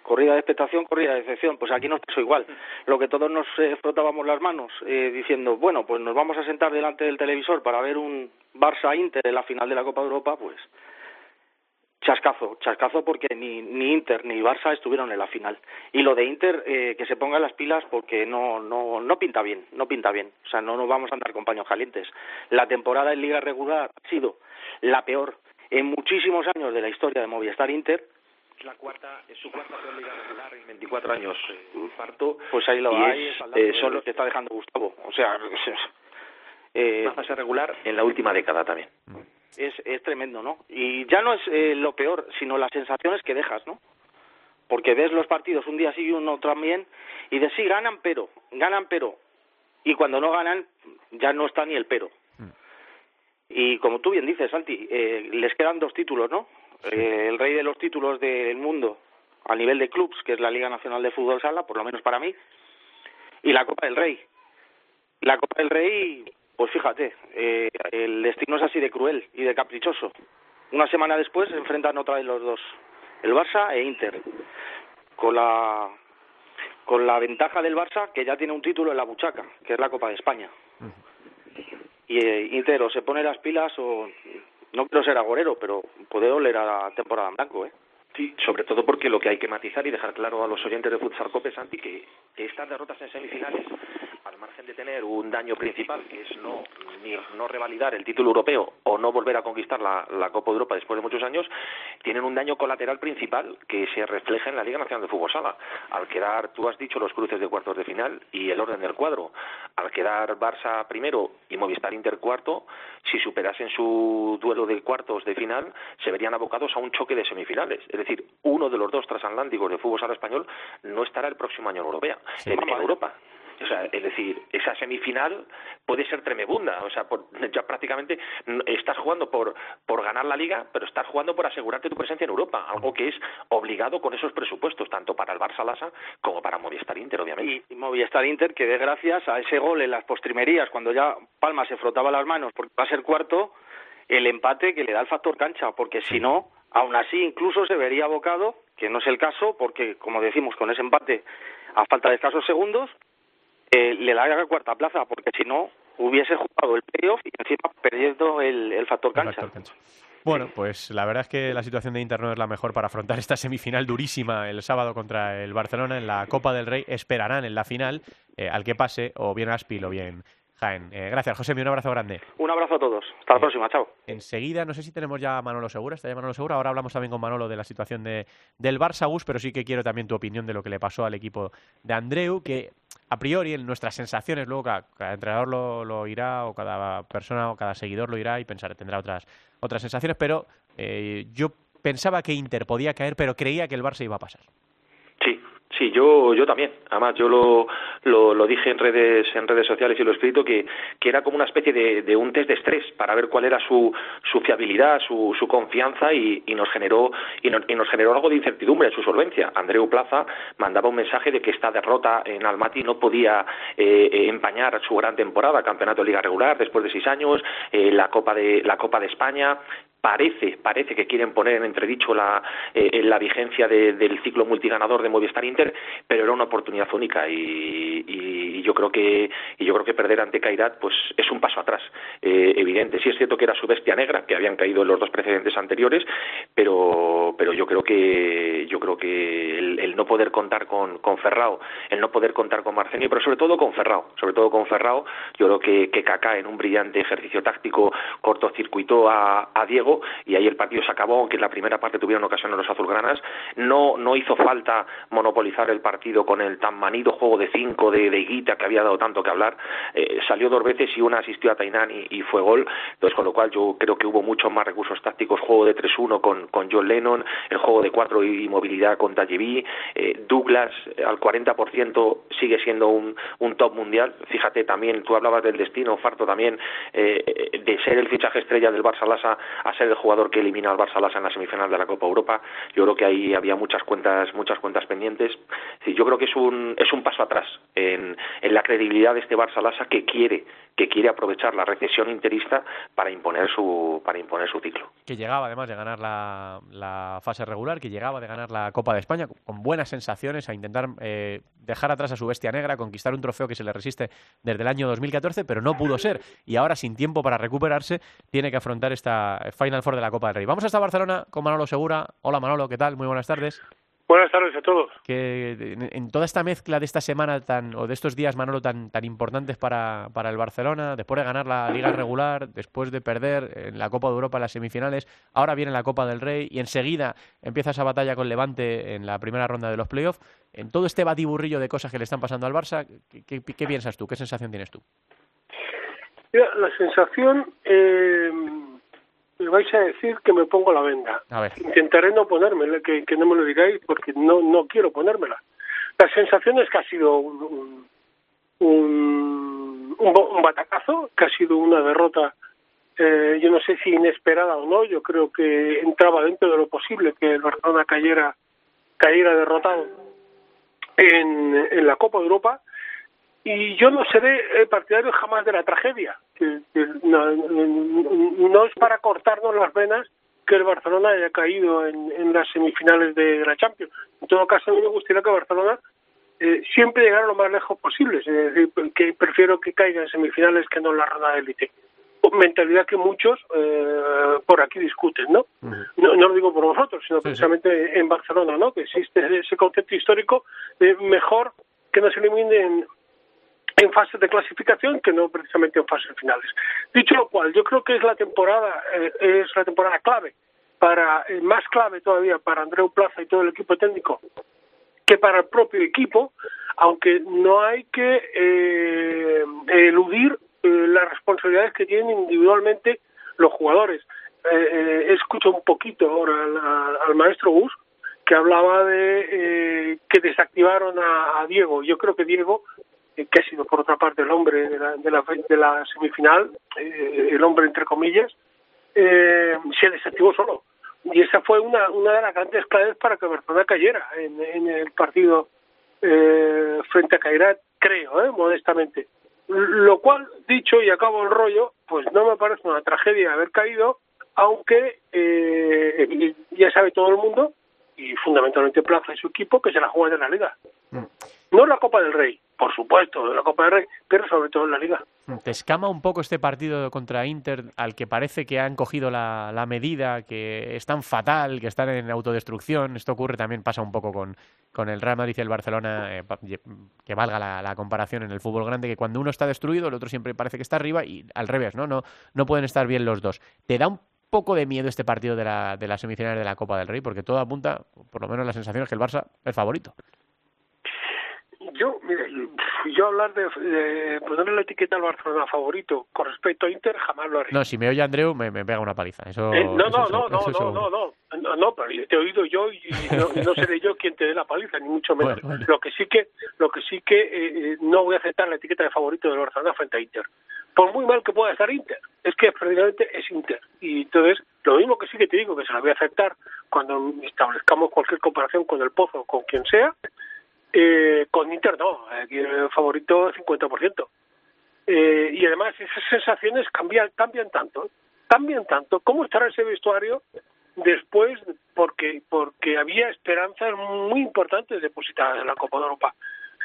corrida de expectación, corrida de decepción. Pues aquí nos pasó igual. Lo que todos nos eh, frotábamos las manos eh, diciendo, bueno, pues nos vamos a sentar delante del televisor para ver un Barça-Inter en la final de la Copa de Europa, pues chascazo, chascazo porque ni, ni Inter ni Barça estuvieron en la final. Y lo de Inter, eh, que se ponga las pilas porque no, no, no pinta bien, no pinta bien. O sea, no nos vamos a andar con paños calientes. La temporada en Liga Regular ha sido la peor en muchísimos años de la historia de Movistar Inter la cuarta, es su cuarta peor liga regular en 24 años. Eh, parto. Pues ahí lo hay, eh, son los que está dejando Gustavo. O sea, eh, fase regular en la última década también. Es, es tremendo, ¿no? Y ya no es eh, lo peor, sino las sensaciones que dejas, ¿no? Porque ves los partidos un día sí y uno también, y de sí ganan, pero, ganan, pero. Y cuando no ganan, ya no está ni el pero. Y como tú bien dices, Santi, eh, les quedan dos títulos, ¿no? Eh, el rey de los títulos del mundo a nivel de clubs, que es la Liga Nacional de Fútbol Sala, por lo menos para mí, y la Copa del Rey. La Copa del Rey, pues fíjate, eh, el destino es así de cruel y de caprichoso. Una semana después se enfrentan otra vez los dos, el Barça e Inter, con la con la ventaja del Barça que ya tiene un título en la buchaca, que es la Copa de España. y eh, Inter o se pone las pilas o no quiero ser agorero, pero puede oler a la temporada en blanco, ¿eh? Sí, sobre todo porque lo que hay que matizar y dejar claro a los oyentes de Futsal Cope, Santi, que estas derrotas en semifinales, al margen de tener un daño principal, que es no, ni, no revalidar el título europeo o no volver a conquistar la, la Copa de Europa después de muchos años, tienen un daño colateral principal que se refleja en la Liga Nacional de Fútbol Sala. Al quedar, tú has dicho, los cruces de cuartos de final y el orden del cuadro, al quedar Barça primero y Movistar Inter cuarto, si superasen su duelo de cuartos de final, se verían abocados a un choque de semifinales. Es decir, uno de los dos transatlánticos de fútbol sala español no estará el próximo año en Europea, en, en Europa. O sea, es decir, esa semifinal puede ser tremebunda. O sea, por, ya prácticamente estás jugando por, por ganar la liga, pero estás jugando por asegurarte tu presencia en Europa, algo que es obligado con esos presupuestos, tanto para el Barça Lasa como para Movistar Inter, obviamente. Y, y Movistar Inter, que de gracias a ese gol en las postrimerías, cuando ya Palma se frotaba las manos porque va a ser cuarto, el empate que le da el factor cancha, porque si no, aún así incluso se vería abocado, que no es el caso, porque como decimos, con ese empate a falta de escasos segundos, eh, le da la cuarta plaza, porque si no, hubiese jugado el playoff y encima perdiendo el, el factor cancha. El factor cancha. Bueno, pues la verdad es que la situación de Inter no es la mejor para afrontar esta semifinal durísima el sábado contra el Barcelona en la Copa del Rey. Esperarán en la final eh, al que pase o bien Aspil o bien Jaén. Eh, gracias, José. Un abrazo grande. Un abrazo a todos. Hasta la Eh, próxima. Chao. Enseguida, no sé si tenemos ya a Manolo Segura, está ya Manolo Segura. Ahora hablamos también con Manolo de la situación de, del Barça, Gus, pero sí que quiero también tu opinión de lo que le pasó al equipo de Andreu, que a priori en nuestras sensaciones, luego cada, cada entrenador lo, lo irá, o cada persona o cada seguidor lo irá y pensar, tendrá otras, otras sensaciones, pero eh, yo pensaba que Inter podía caer, pero creía que el Barça iba a pasar. Sí, yo, yo también. Además, yo lo, lo, lo dije en redes, en redes sociales y lo he escrito que, que era como una especie de, de un test de estrés para ver cuál era su, su fiabilidad, su, su confianza y, y nos generó y nos, y nos generó algo de incertidumbre en su solvencia. Andreu Plaza mandaba un mensaje de que esta derrota en Almaty no podía eh, empañar su gran temporada, campeonato de liga regular después de seis años, eh, la Copa de la Copa de España parece, parece que quieren poner en entredicho la, eh, la vigencia de, del ciclo multiganador de Movistar Inter, pero era una oportunidad única y, yo creo que y yo creo que perder ante Kairat pues es un paso atrás eh, evidente. Sí es cierto que era su bestia negra, que habían caído en los dos precedentes anteriores, pero pero yo creo que yo creo que el, no poder contar con, con Ferrao, el no poder contar con Marceni, pero sobre todo con Ferrao, sobre todo con Ferrao, yo creo que, que Kaká en un brillante ejercicio táctico cortocircuitó a Diego y ahí el partido se acabó, aunque en la primera parte tuvieron ocasiones los azulgranas, no, no hizo falta monopolizar el partido con el tan manido juego de cinco de, de Guita que había dado tanto que hablar, eh, salió dos veces y una asistió a Tainán y, fue gol, entonces con lo cual yo creo que hubo muchos más recursos tácticos, juego de 3-1 con, con John Lennon, el juego de 4 y movilidad con Tajevi, eh, Douglas eh, al 40% sigue siendo un, un top mundial, fíjate también, tú hablabas del destino, Farto también, eh, de ser el fichaje estrella del Barça Lasa a ser el jugador que elimina al Barça Lasa en la semifinal de la Copa Europa. Yo creo que ahí había muchas cuentas, muchas cuentas pendientes. Sí, yo creo que es un, es un paso atrás en, en la credibilidad de este Barça Lasa que quiere, que quiere aprovechar la recesión interista para imponer su, para imponer su ciclo. Que llegaba además de ganar la, la fase regular, que llegaba de ganar la Copa de España con buenas sensaciones a intentar eh, dejar atrás a su bestia negra, conquistar un trofeo que se le resiste desde el año 2014, pero no pudo ser. Y ahora, sin tiempo para recuperarse, tiene que afrontar esta Final Four de la Copa del Rey. Vamos hasta Barcelona con Manolo Segura. Hola Manolo, ¿qué tal? Muy buenas tardes. Buenas tardes a todos. Que en, en, toda esta mezcla de esta semana tan o de estos días, Manolo, tan, tan importantes para, para el Barcelona, después de ganar la Liga regular, después de perder en la Copa de Europa en las semifinales, ahora viene la Copa del Rey y enseguida empieza esa batalla con Levante en la primera ronda de los playoffs. En todo este batiburrillo de cosas que le están pasando al Barça, ¿qué, qué, qué piensas tú? ¿Qué sensación tienes tú? Mira, la sensación... Eh me vais a decir que me pongo la venda. A ver. Intentaré no ponérmela, que, que, no me lo digáis porque no, no quiero ponérmela. La sensación es que ha sido un, un, un, un batacazo, que ha sido una derrota, eh, yo no sé si inesperada o no, yo creo que entraba dentro de lo posible que el Barcelona cayera, cayera derrotado en, en la Copa de Europa y yo no seré partidario jamás de la tragedia. Que, que no, no, es para cortarnos las venas que el Barcelona haya caído en, en, las semifinales de la Champions. En todo caso, a mí me gustaría que Barcelona eh, siempre llegara lo más lejos posible. Es decir, que prefiero que caiga en semifinales que no en la ronda de élite. mentalidad que muchos eh, por aquí discuten, ¿no? ¿no? lo digo por vosotros, sino precisamente en Barcelona, ¿no? Que existe ese concepto histórico de mejor que no se eliminen en fases de clasificación que no precisamente en fases finales. Dicho lo cual, yo creo que es la temporada eh, es la temporada clave para eh, más clave todavía para Andreu Plaza y todo el equipo técnico que para el propio equipo, aunque no hay que eh, eludir las responsabilidades que tienen individualmente los jugadores. escucho un poquito ahora al, maestro Bus que hablaba de que desactivaron a, Diego. Yo creo que Diego que ha sido por otra parte el hombre de la, de la, de la semifinal, eh, el hombre entre comillas, eh, se desactivó solo. Y esa fue una, una de las grandes claves para que Barcelona cayera en, en el partido eh, frente a Cairat, creo, eh, modestamente. Lo cual, dicho y acabo el rollo, pues no me parece una tragedia haber caído, aunque eh, ya sabe todo el mundo, y fundamentalmente Plaza y su equipo, que se la juegan en la Liga. Mm. No la Copa del Rey, por supuesto, en la Copa del Rey, pero sobre todo en la Liga. ¿Te escama un poco este partido contra Inter, al que parece que han cogido la, medida, que es tan fatal, que están en autodestrucción? Esto ocurre también, pasa un poco con, con el Real Madrid y el Barcelona, eh, que valga la, la, comparación en el fútbol grande, que cuando uno está destruido, el otro siempre parece que está arriba y al revés, ¿no? No, no pueden estar bien los dos. ¿Te da un poco de miedo este partido de la, de las semifinales de la Copa del Rey? Porque todo apunta, por lo menos la sensación es que el Barça es favorito yo, mire, yo hablar de, de ponerle la etiqueta al Barcelona favorito con respecto a Inter jamás lo haré. No, si me oye Andreu me, me pega una paliza. Eso, eh, no, no, no, no, no, no, no, no, no, pero te he oído yo y no, no seré yo quien te dé la paliza, ni mucho menos. Lo que sí que, lo que sí que eh, eh, no voy a aceptar la etiqueta de favorito del Barcelona frente a Inter. Por muy mal que pueda estar Inter, es que precisamente es Inter. Y entonces, lo mismo que sí que te digo, que se la voy a aceptar cuando establezcamos cualquier comparación con el Pozo, o con quien sea, eh, con Inter no, el favorito 50%. Eh, y además esas sensaciones cambian, cambian tanto, cambian tanto. ¿Cómo estará ese vestuario después? Porque, porque había esperanzas muy importantes depositadas en la Copa de Europa.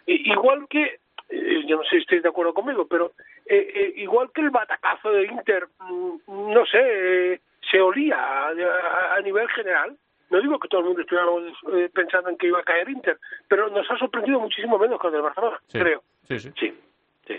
igual que, eh, yo no sé si estáis de acuerdo conmigo, pero eh, eh, igual que el batacazo de Inter, mm, no sé, se olía a nivel general, no digo que todo el mundo estuviera eh, pensando en que iba a caer Inter, pero nos ha sorprendido muchísimo menos con el Barcelona, creo. Sí, sí. sí, sí.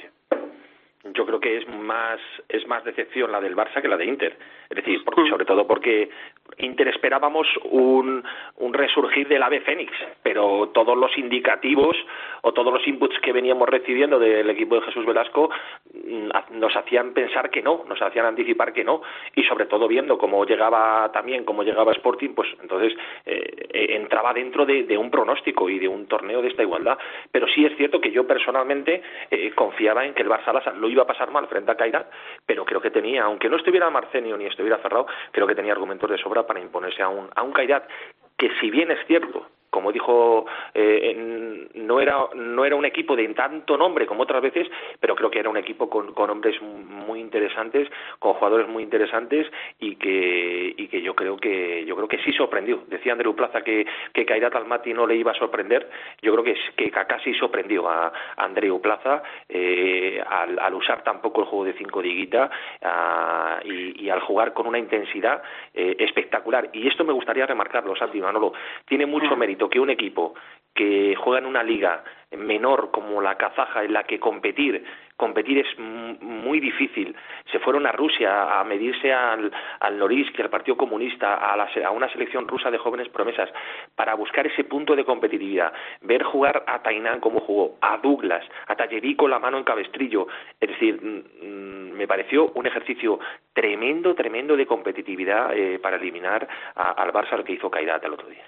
Yo creo que es más es más decepción la del Barça que la de Inter. Es decir, porque, sobre todo porque Inter esperábamos un, un resurgir del ave Fénix, pero todos los indicativos o todos los inputs que veníamos recibiendo del equipo de Jesús Velasco mm, nos hacían pensar que no, nos hacían anticipar que no, y sobre todo viendo cómo llegaba también, cómo llegaba Sporting, pues entonces eh, eh, entraba dentro de, un pronóstico y de un torneo de esta igualdad. Pero sí es cierto que yo personalmente eh, confiaba en que el Barça lo iba a pasar mal frente a Cairat, pero creo que tenía, aunque no estuviera Marcenio ni estuviera Cerrado, creo que tenía argumentos de sobra para imponerse a un, a un Cairat que si bien es cierto como dijo, eh, no, era, no era un equipo de tanto nombre como otras veces, pero creo que era un equipo con, con hombres muy interesantes, con jugadores muy interesantes y que, y que yo creo que yo creo que sí sorprendió. Decía Andreu Plaza que, que Kairat Almaty no le iba a sorprender, yo creo que, que casi sorprendió a, Andreu Plaza eh, al, al, usar tampoco el juego de cinco de Higuita y, y, al jugar con una intensidad eh, espectacular. Y esto me gustaría remarcarlo, Santi Manolo, tiene mucho mérito que un equipo que juega en una liga menor como la kazaja en la que competir competir es muy difícil. Se fueron a Rusia a medirse al, al Norilsk, al Partido Comunista, a, a, una selección rusa de jóvenes promesas, para buscar ese punto de competitividad. Ver jugar a Tainán como jugó, a Douglas, a Tallerí con la mano en cabestrillo. Es decir, me pareció un ejercicio tremendo, tremendo de competitividad eh, para eliminar al Barça lo que hizo Caidat el otro día.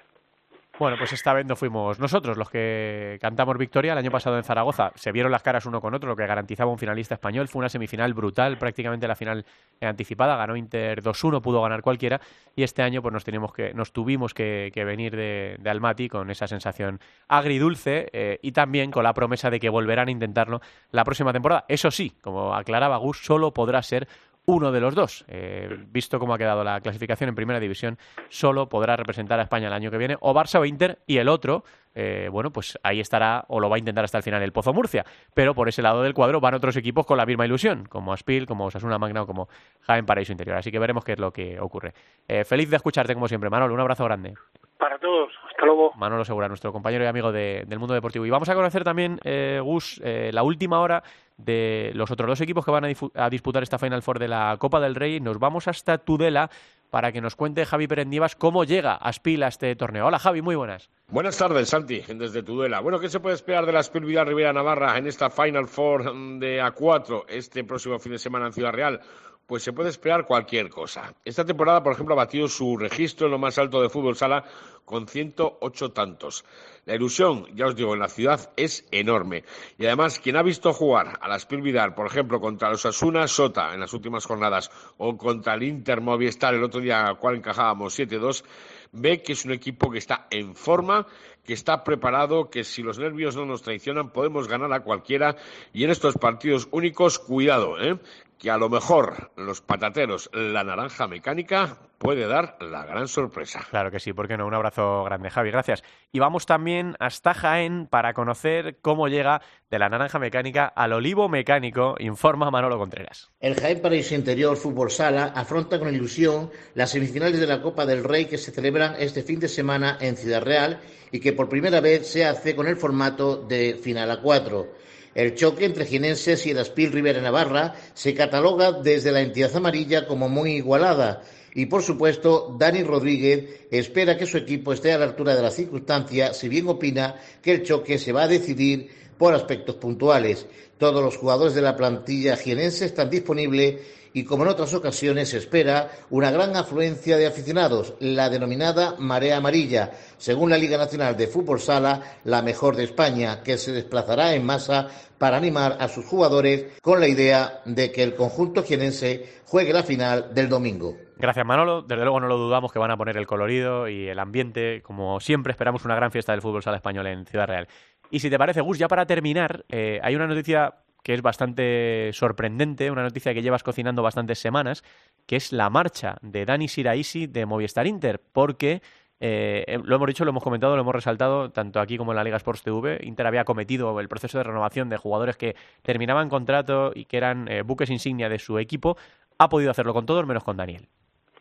Bueno, pues esta vez no fuimos nosotros los que cantamos victoria. El año pasado en Zaragoza se vieron las caras uno con otro, lo que garantizaba un finalista español. Fue una semifinal brutal, prácticamente la final anticipada. Ganó Inter 2-1, pudo ganar cualquiera. Y este año pues nos, tenemos que, nos tuvimos que, venir de, de, Almaty con esa sensación agridulce eh, y también con la promesa de que volverán a intentarlo la próxima temporada. Eso sí, como aclaraba Gus, solo podrá ser uno de los dos. Eh, visto cómo ha quedado la clasificación en primera división, solo podrá representar a España el año que viene o Barça o Inter y el otro, eh, bueno, pues ahí estará o lo va a intentar hasta el final el Pozo Murcia. Pero por ese lado del cuadro van otros equipos con la misma ilusión, como Aspil, como Osasuna Magna o como Jaén Paraíso Interior. Así que veremos qué es lo que ocurre. Eh, feliz de escucharte como siempre, Manolo. Un abrazo grande. Para todos. Hasta luego. Manolo Segura, nuestro compañero y amigo del mundo deportivo. Y vamos a conocer también, Gus, la última hora de los otros dos equipos que van a, disputar esta Final Four de la Copa del Rey. Nos vamos hasta Tudela para que nos cuente Javi Perendivas cómo llega Aspil a este torneo. Hola Javi, muy buenas. Buenas tardes, Santi, desde Tudela. Bueno, ¿qué se puede esperar de la Aspil Vidal Rivera Navarra en esta Final Four de A4 este próximo fin de semana en Ciudad Real? Pues se puede esperar cualquier cosa. Esta temporada, por ejemplo, ha batido su registro en lo más alto de fútbol sala con 108 tantos. La ilusión, ya os digo, en la ciudad es enorme. Y además, quien ha visto jugar a la Spil Vidal, por ejemplo, contra los Asuna Sota en las últimas jornadas o contra el Inter Movistar el otro día, al cual encajábamos 7-2, ve que es un equipo que está en forma, que está preparado, que si los nervios no nos traicionan podemos ganar a cualquiera y en estos partidos únicos, cuidado, ¿eh? Que a lo mejor los patateros, la naranja mecánica, puede dar la gran sorpresa. Claro que sí, ¿por qué no? Un abrazo grande, Javi, gracias. Y vamos también hasta Jaén para conocer cómo llega de la naranja mecánica al olivo mecánico, informa Manolo Contreras. El Jaén Paraíso Interior Fútbol Sala afronta con ilusión las semifinales de la Copa del Rey que se celebran este fin de semana en Ciudad Real y que por primera vez se hace con el formato de final a cuatro. El choque entre Ginenses y el Aspil Rivera Navarra se cataloga desde la entidad amarilla como muy igualada. Y por supuesto, Dani Rodríguez espera que su equipo esté a la altura de la circunstancia, si bien opina que el choque se va a decidir por aspectos puntuales. Todos los jugadores de la plantilla jienense están disponibles y, como en otras ocasiones, se espera una gran afluencia de aficionados, la denominada marea amarilla, según la Liga Nacional de Fútbol Sala, la mejor de España, que se desplazará en masa para animar a sus jugadores con la idea de que el conjunto jienense juegue la final del domingo. Gracias Manolo, desde luego no lo dudamos que van a poner el colorido y el ambiente, como siempre esperamos una gran fiesta del fútbol sala español en Ciudad Real. Y si te parece, Gus, ya para terminar, eh, hay una noticia que es bastante sorprendente, una noticia que llevas cocinando bastantes semanas, que es la marcha de Dani Siraisi de Movistar Inter, porque eh, eh, lo hemos dicho, lo hemos comentado, lo hemos resaltado tanto aquí como en la Liga Sports TV. Inter había cometido el proceso de renovación de jugadores que terminaban contrato y que eran buques insignia de su equipo. Ha podido hacerlo con todos menos con Daniel.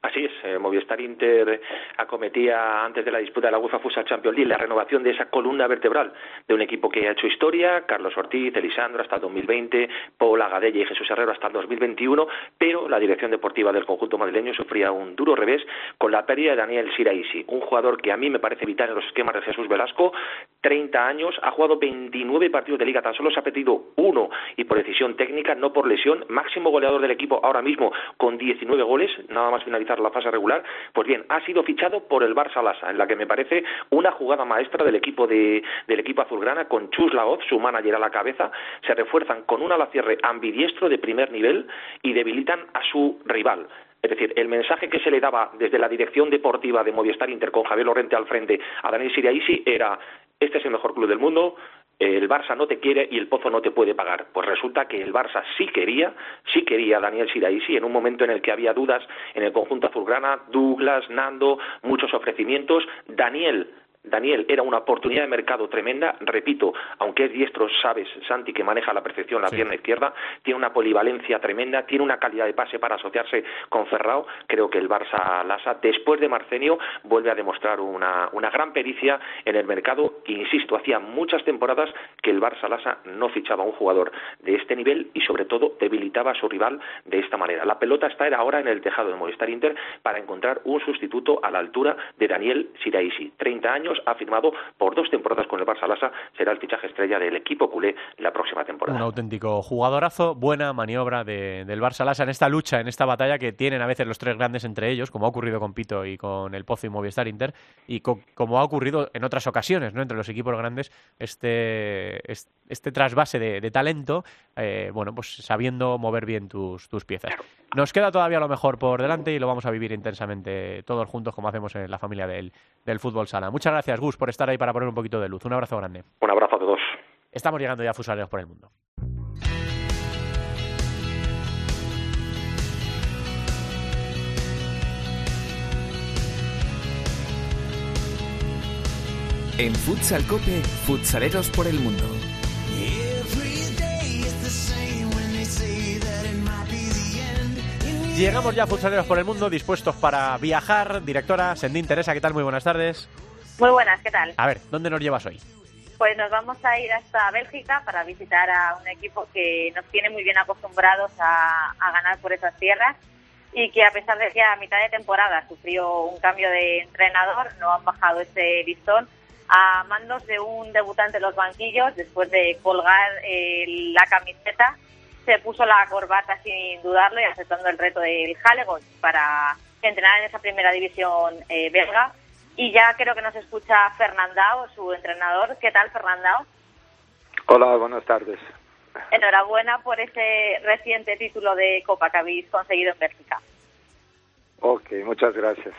Así es, eh, Movistar Inter acometía antes de la disputa de la UEFA Futsal Champions League la renovación de esa columna vertebral de un equipo que ha hecho historia, Carlos Ortiz, Elisandro hasta el 2020, Paul Agadella y Jesús Herrero hasta el 2021, pero la dirección deportiva del conjunto madrileño sufría un duro revés con la pérdida de Daniel Siraisi, un jugador que a mí me parece vital en los esquemas de Jesús Velasco, 30 años, ha jugado 29 partidos de liga, tan solo se ha perdido uno y por decisión técnica, no por lesión, máximo goleador del equipo ahora mismo con 19 goles, nada más finalizar la fase regular, pues bien, ha sido fichado por el Barça Lasa, en la que me parece una jugada maestra del equipo de, del equipo azulgrana con Chus Laoz, su manager a la cabeza, se refuerzan con un alacierre ambidiestro de primer nivel y debilitan a su rival. Es decir, el mensaje que se le daba desde la dirección deportiva de Movistar Inter con Javier Lorente al frente a Daniel Siriaisi era este es el mejor club del mundo, el Barça no te quiere y el Pozo no te puede pagar. Pues resulta que el Barça sí quería, sí quería a Daniel Siraisi en un momento en el que había dudas en el conjunto azulgrana, Douglas, Nando, muchos ofrecimientos. Daniel Daniel era una oportunidad de mercado tremenda, repito, aunque es diestro, sabes, Santi, que maneja a la perfección la pierna izquierda, tiene una polivalencia tremenda, tiene una calidad de pase para asociarse con Ferrao, creo que el Barça Lasa, después de Marcenio, vuelve a demostrar una, una gran pericia en el mercado, insisto, hacía muchas temporadas que el Barça Lasa no fichaba a un jugador de este nivel y sobre todo debilitaba a su rival de esta manera. La pelota está ahora en el tejado de Movistar Inter para encontrar un sustituto a la altura de Daniel Siraisi, 30 años, ha firmado por dos temporadas con el Barça Lasa, será el fichaje estrella del equipo culé la próxima temporada. Un auténtico jugadorazo, buena maniobra del Barça Lasa en esta lucha, en esta batalla que tienen a veces los tres grandes entre ellos, como ha ocurrido con Pito y con el Pozo y Movistar Inter, y como ha ocurrido en otras ocasiones, ¿no? entre los equipos grandes, este, este, trasvase de, talento, eh, bueno, pues sabiendo mover bien tus, tus piezas. Nos queda todavía lo mejor por delante y lo vamos a vivir intensamente todos juntos como hacemos en la familia del, del fútbol sala. Muchas gracias, Gracias, Gus, por estar ahí para poner un poquito de luz. Un abrazo grande. Un abrazo a todos. Estamos llegando ya a Fusareos por el Mundo. En Futsal Cope, futsaleros por el mundo. Llegamos ya a Futsaleros por el Mundo, dispuestos para viajar. Directora Sendín Teresa, ¿qué tal? Muy buenas tardes. Muy buenas, ¿qué tal? A ver, ¿dónde nos llevas hoy? Pues nos vamos a ir hasta Bélgica para visitar a un equipo que nos tiene muy bien acostumbrados a, a ganar por esas tierras y que a pesar de que a mitad de temporada sufrió un cambio de entrenador, no han bajado ese listón a mandos de un debutante en los banquillos después de colgar eh, la camiseta se puso la corbata sin dudarlo y aceptando el reto del Halegon para entrenar en esa primera división eh, belga. Y ya creo que nos escucha Fernandao, su entrenador. ¿Qué tal, Fernandao? Hola, buenas tardes. Enhorabuena por ese reciente título de Copa que habéis conseguido en Bélgica. Ok, muchas gracias.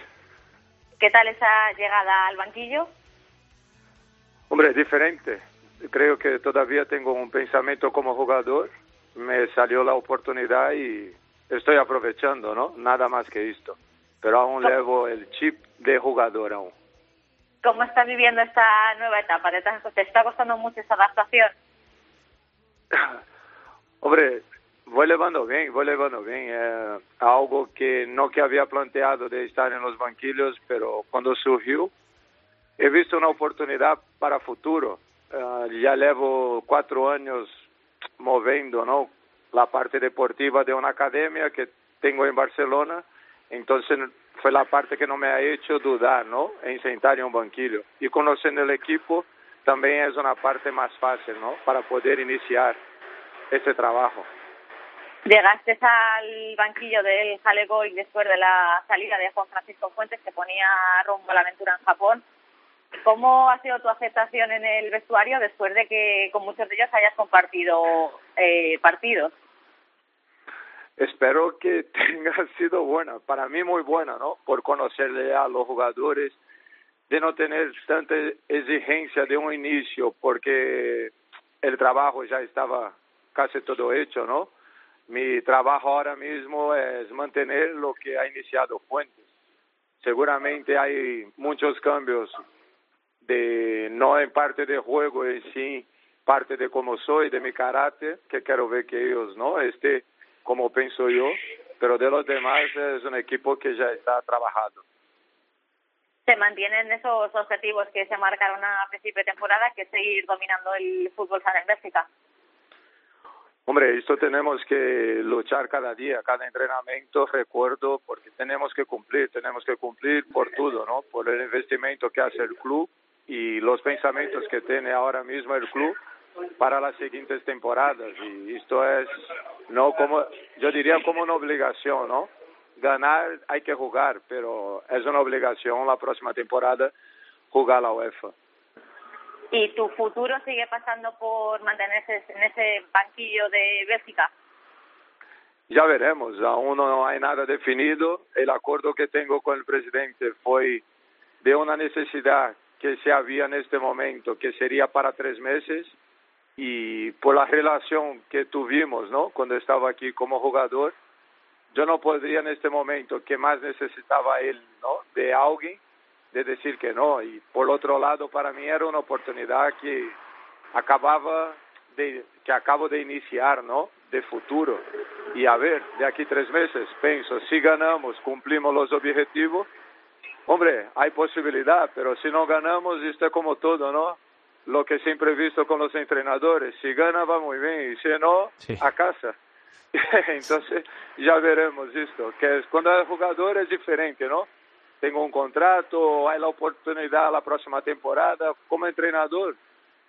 ¿Qué tal esa llegada al banquillo? Hombre, diferente. Creo que todavía tengo un pensamiento como jugador me salió la oportunidad y estoy aprovechando, ¿no? Nada más que esto. Pero aún levo el chip de jugador aún. ¿Cómo estás viviendo esta nueva etapa? ¿Te está costando mucho esa adaptación? Hombre, voy levando bien, voy levando bien. Eh, algo que no que había planteado de estar en los banquillos, pero cuando surgió, he visto una oportunidad para futuro. Eh, ya llevo cuatro años moviendo ¿no? la parte deportiva de una academia que tengo en Barcelona. Entonces fue la parte que no me ha hecho dudar ¿no? en sentar en un banquillo. Y conociendo el equipo también es una parte más fácil ¿no? para poder iniciar ese trabajo. Llegaste al banquillo del y después de la salida de Juan Francisco Fuentes que ponía rumbo a la aventura en Japón. ¿Cómo ha sido tu aceptación en el vestuario después de que con muchos de ellos hayas compartido eh, partidos? Espero que tenga sido buena, para mí muy buena, ¿no? Por conocerle a los jugadores, de no tener tanta exigencia de un inicio, porque el trabajo ya estaba casi todo hecho, ¿no? Mi trabajo ahora mismo es mantener lo que ha iniciado Fuentes. Seguramente hay muchos cambios de no en parte de juego en sí, parte de cómo soy, de mi carácter, que quiero ver que ellos no esté como pienso yo, pero de los demás es un equipo que ya está trabajando. Se mantienen esos objetivos que se marcaron a principio de temporada, que es seguir dominando el fútbol sala en Bélgica. Hombre, esto tenemos que luchar cada día, cada entrenamiento, recuerdo, porque tenemos que cumplir, tenemos que cumplir por todo, ¿no? Por el investimento que hace el club, y los pensamientos que tiene ahora mismo el club para las siguientes temporadas. Y esto es no como yo diría como una obligación no ganar hay que jugar pero es una obligación la próxima temporada jugar la UEFA. Y tu futuro sigue pasando por mantenerse en ese banquillo de Bélgica ya veremos aún no hay nada definido. El acuerdo que tengo con el presidente fue de una necesidad que se había en este momento, que sería para tres meses, y por la relación que tuvimos, ¿no? Cuando estaba aquí como jugador, yo no podría en este momento que más necesitaba él, ¿no? De alguien, de decir que no. Y por otro lado, para mí era una oportunidad que acababa de, que acabo de iniciar, ¿no? De futuro. Y a ver, de aquí tres meses, pienso, si ganamos, cumplimos los objetivos, Hombre, hay posibilidad, pero si no ganamos, esto es como todo, ¿no? Lo que siempre he visto con los entrenadores, si gana va muy bien y si no, a casa. Entonces ya veremos esto, que es, cuando el jugador es diferente, ¿no? Tengo un contrato, hay la oportunidad la próxima temporada, como entrenador,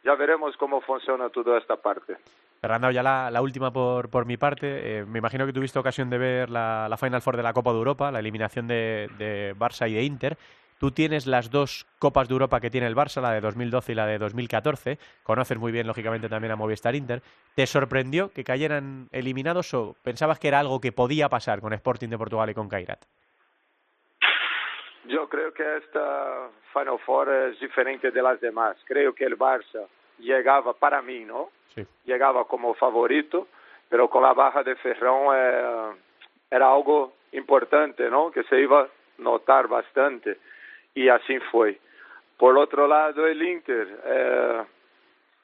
ya veremos cómo funciona toda esta parte. Fernando, ya la, última por, por mi parte. Eh, me imagino que tuviste ocasión de ver la, Final Four de la Copa de Europa, la eliminación de, de, Barça y de Inter. Tú tienes las dos Copas de Europa que tiene el Barça, la de 2012 y la de 2014. Conoces muy bien, lógicamente, también a Movistar Inter. ¿Te sorprendió que cayeran eliminados o pensabas que era algo que podía pasar con Sporting de Portugal y con Kairat? Yo creo que esta Final Four es diferente de las demás. Creo que el Barça llegaba para mí, ¿no? Llegaba como favorito, pero con la baja de Ferrón eh, era algo importante, ¿no? Que se iba a notar bastante y así fue. Por otro lado, el Inter. Eh,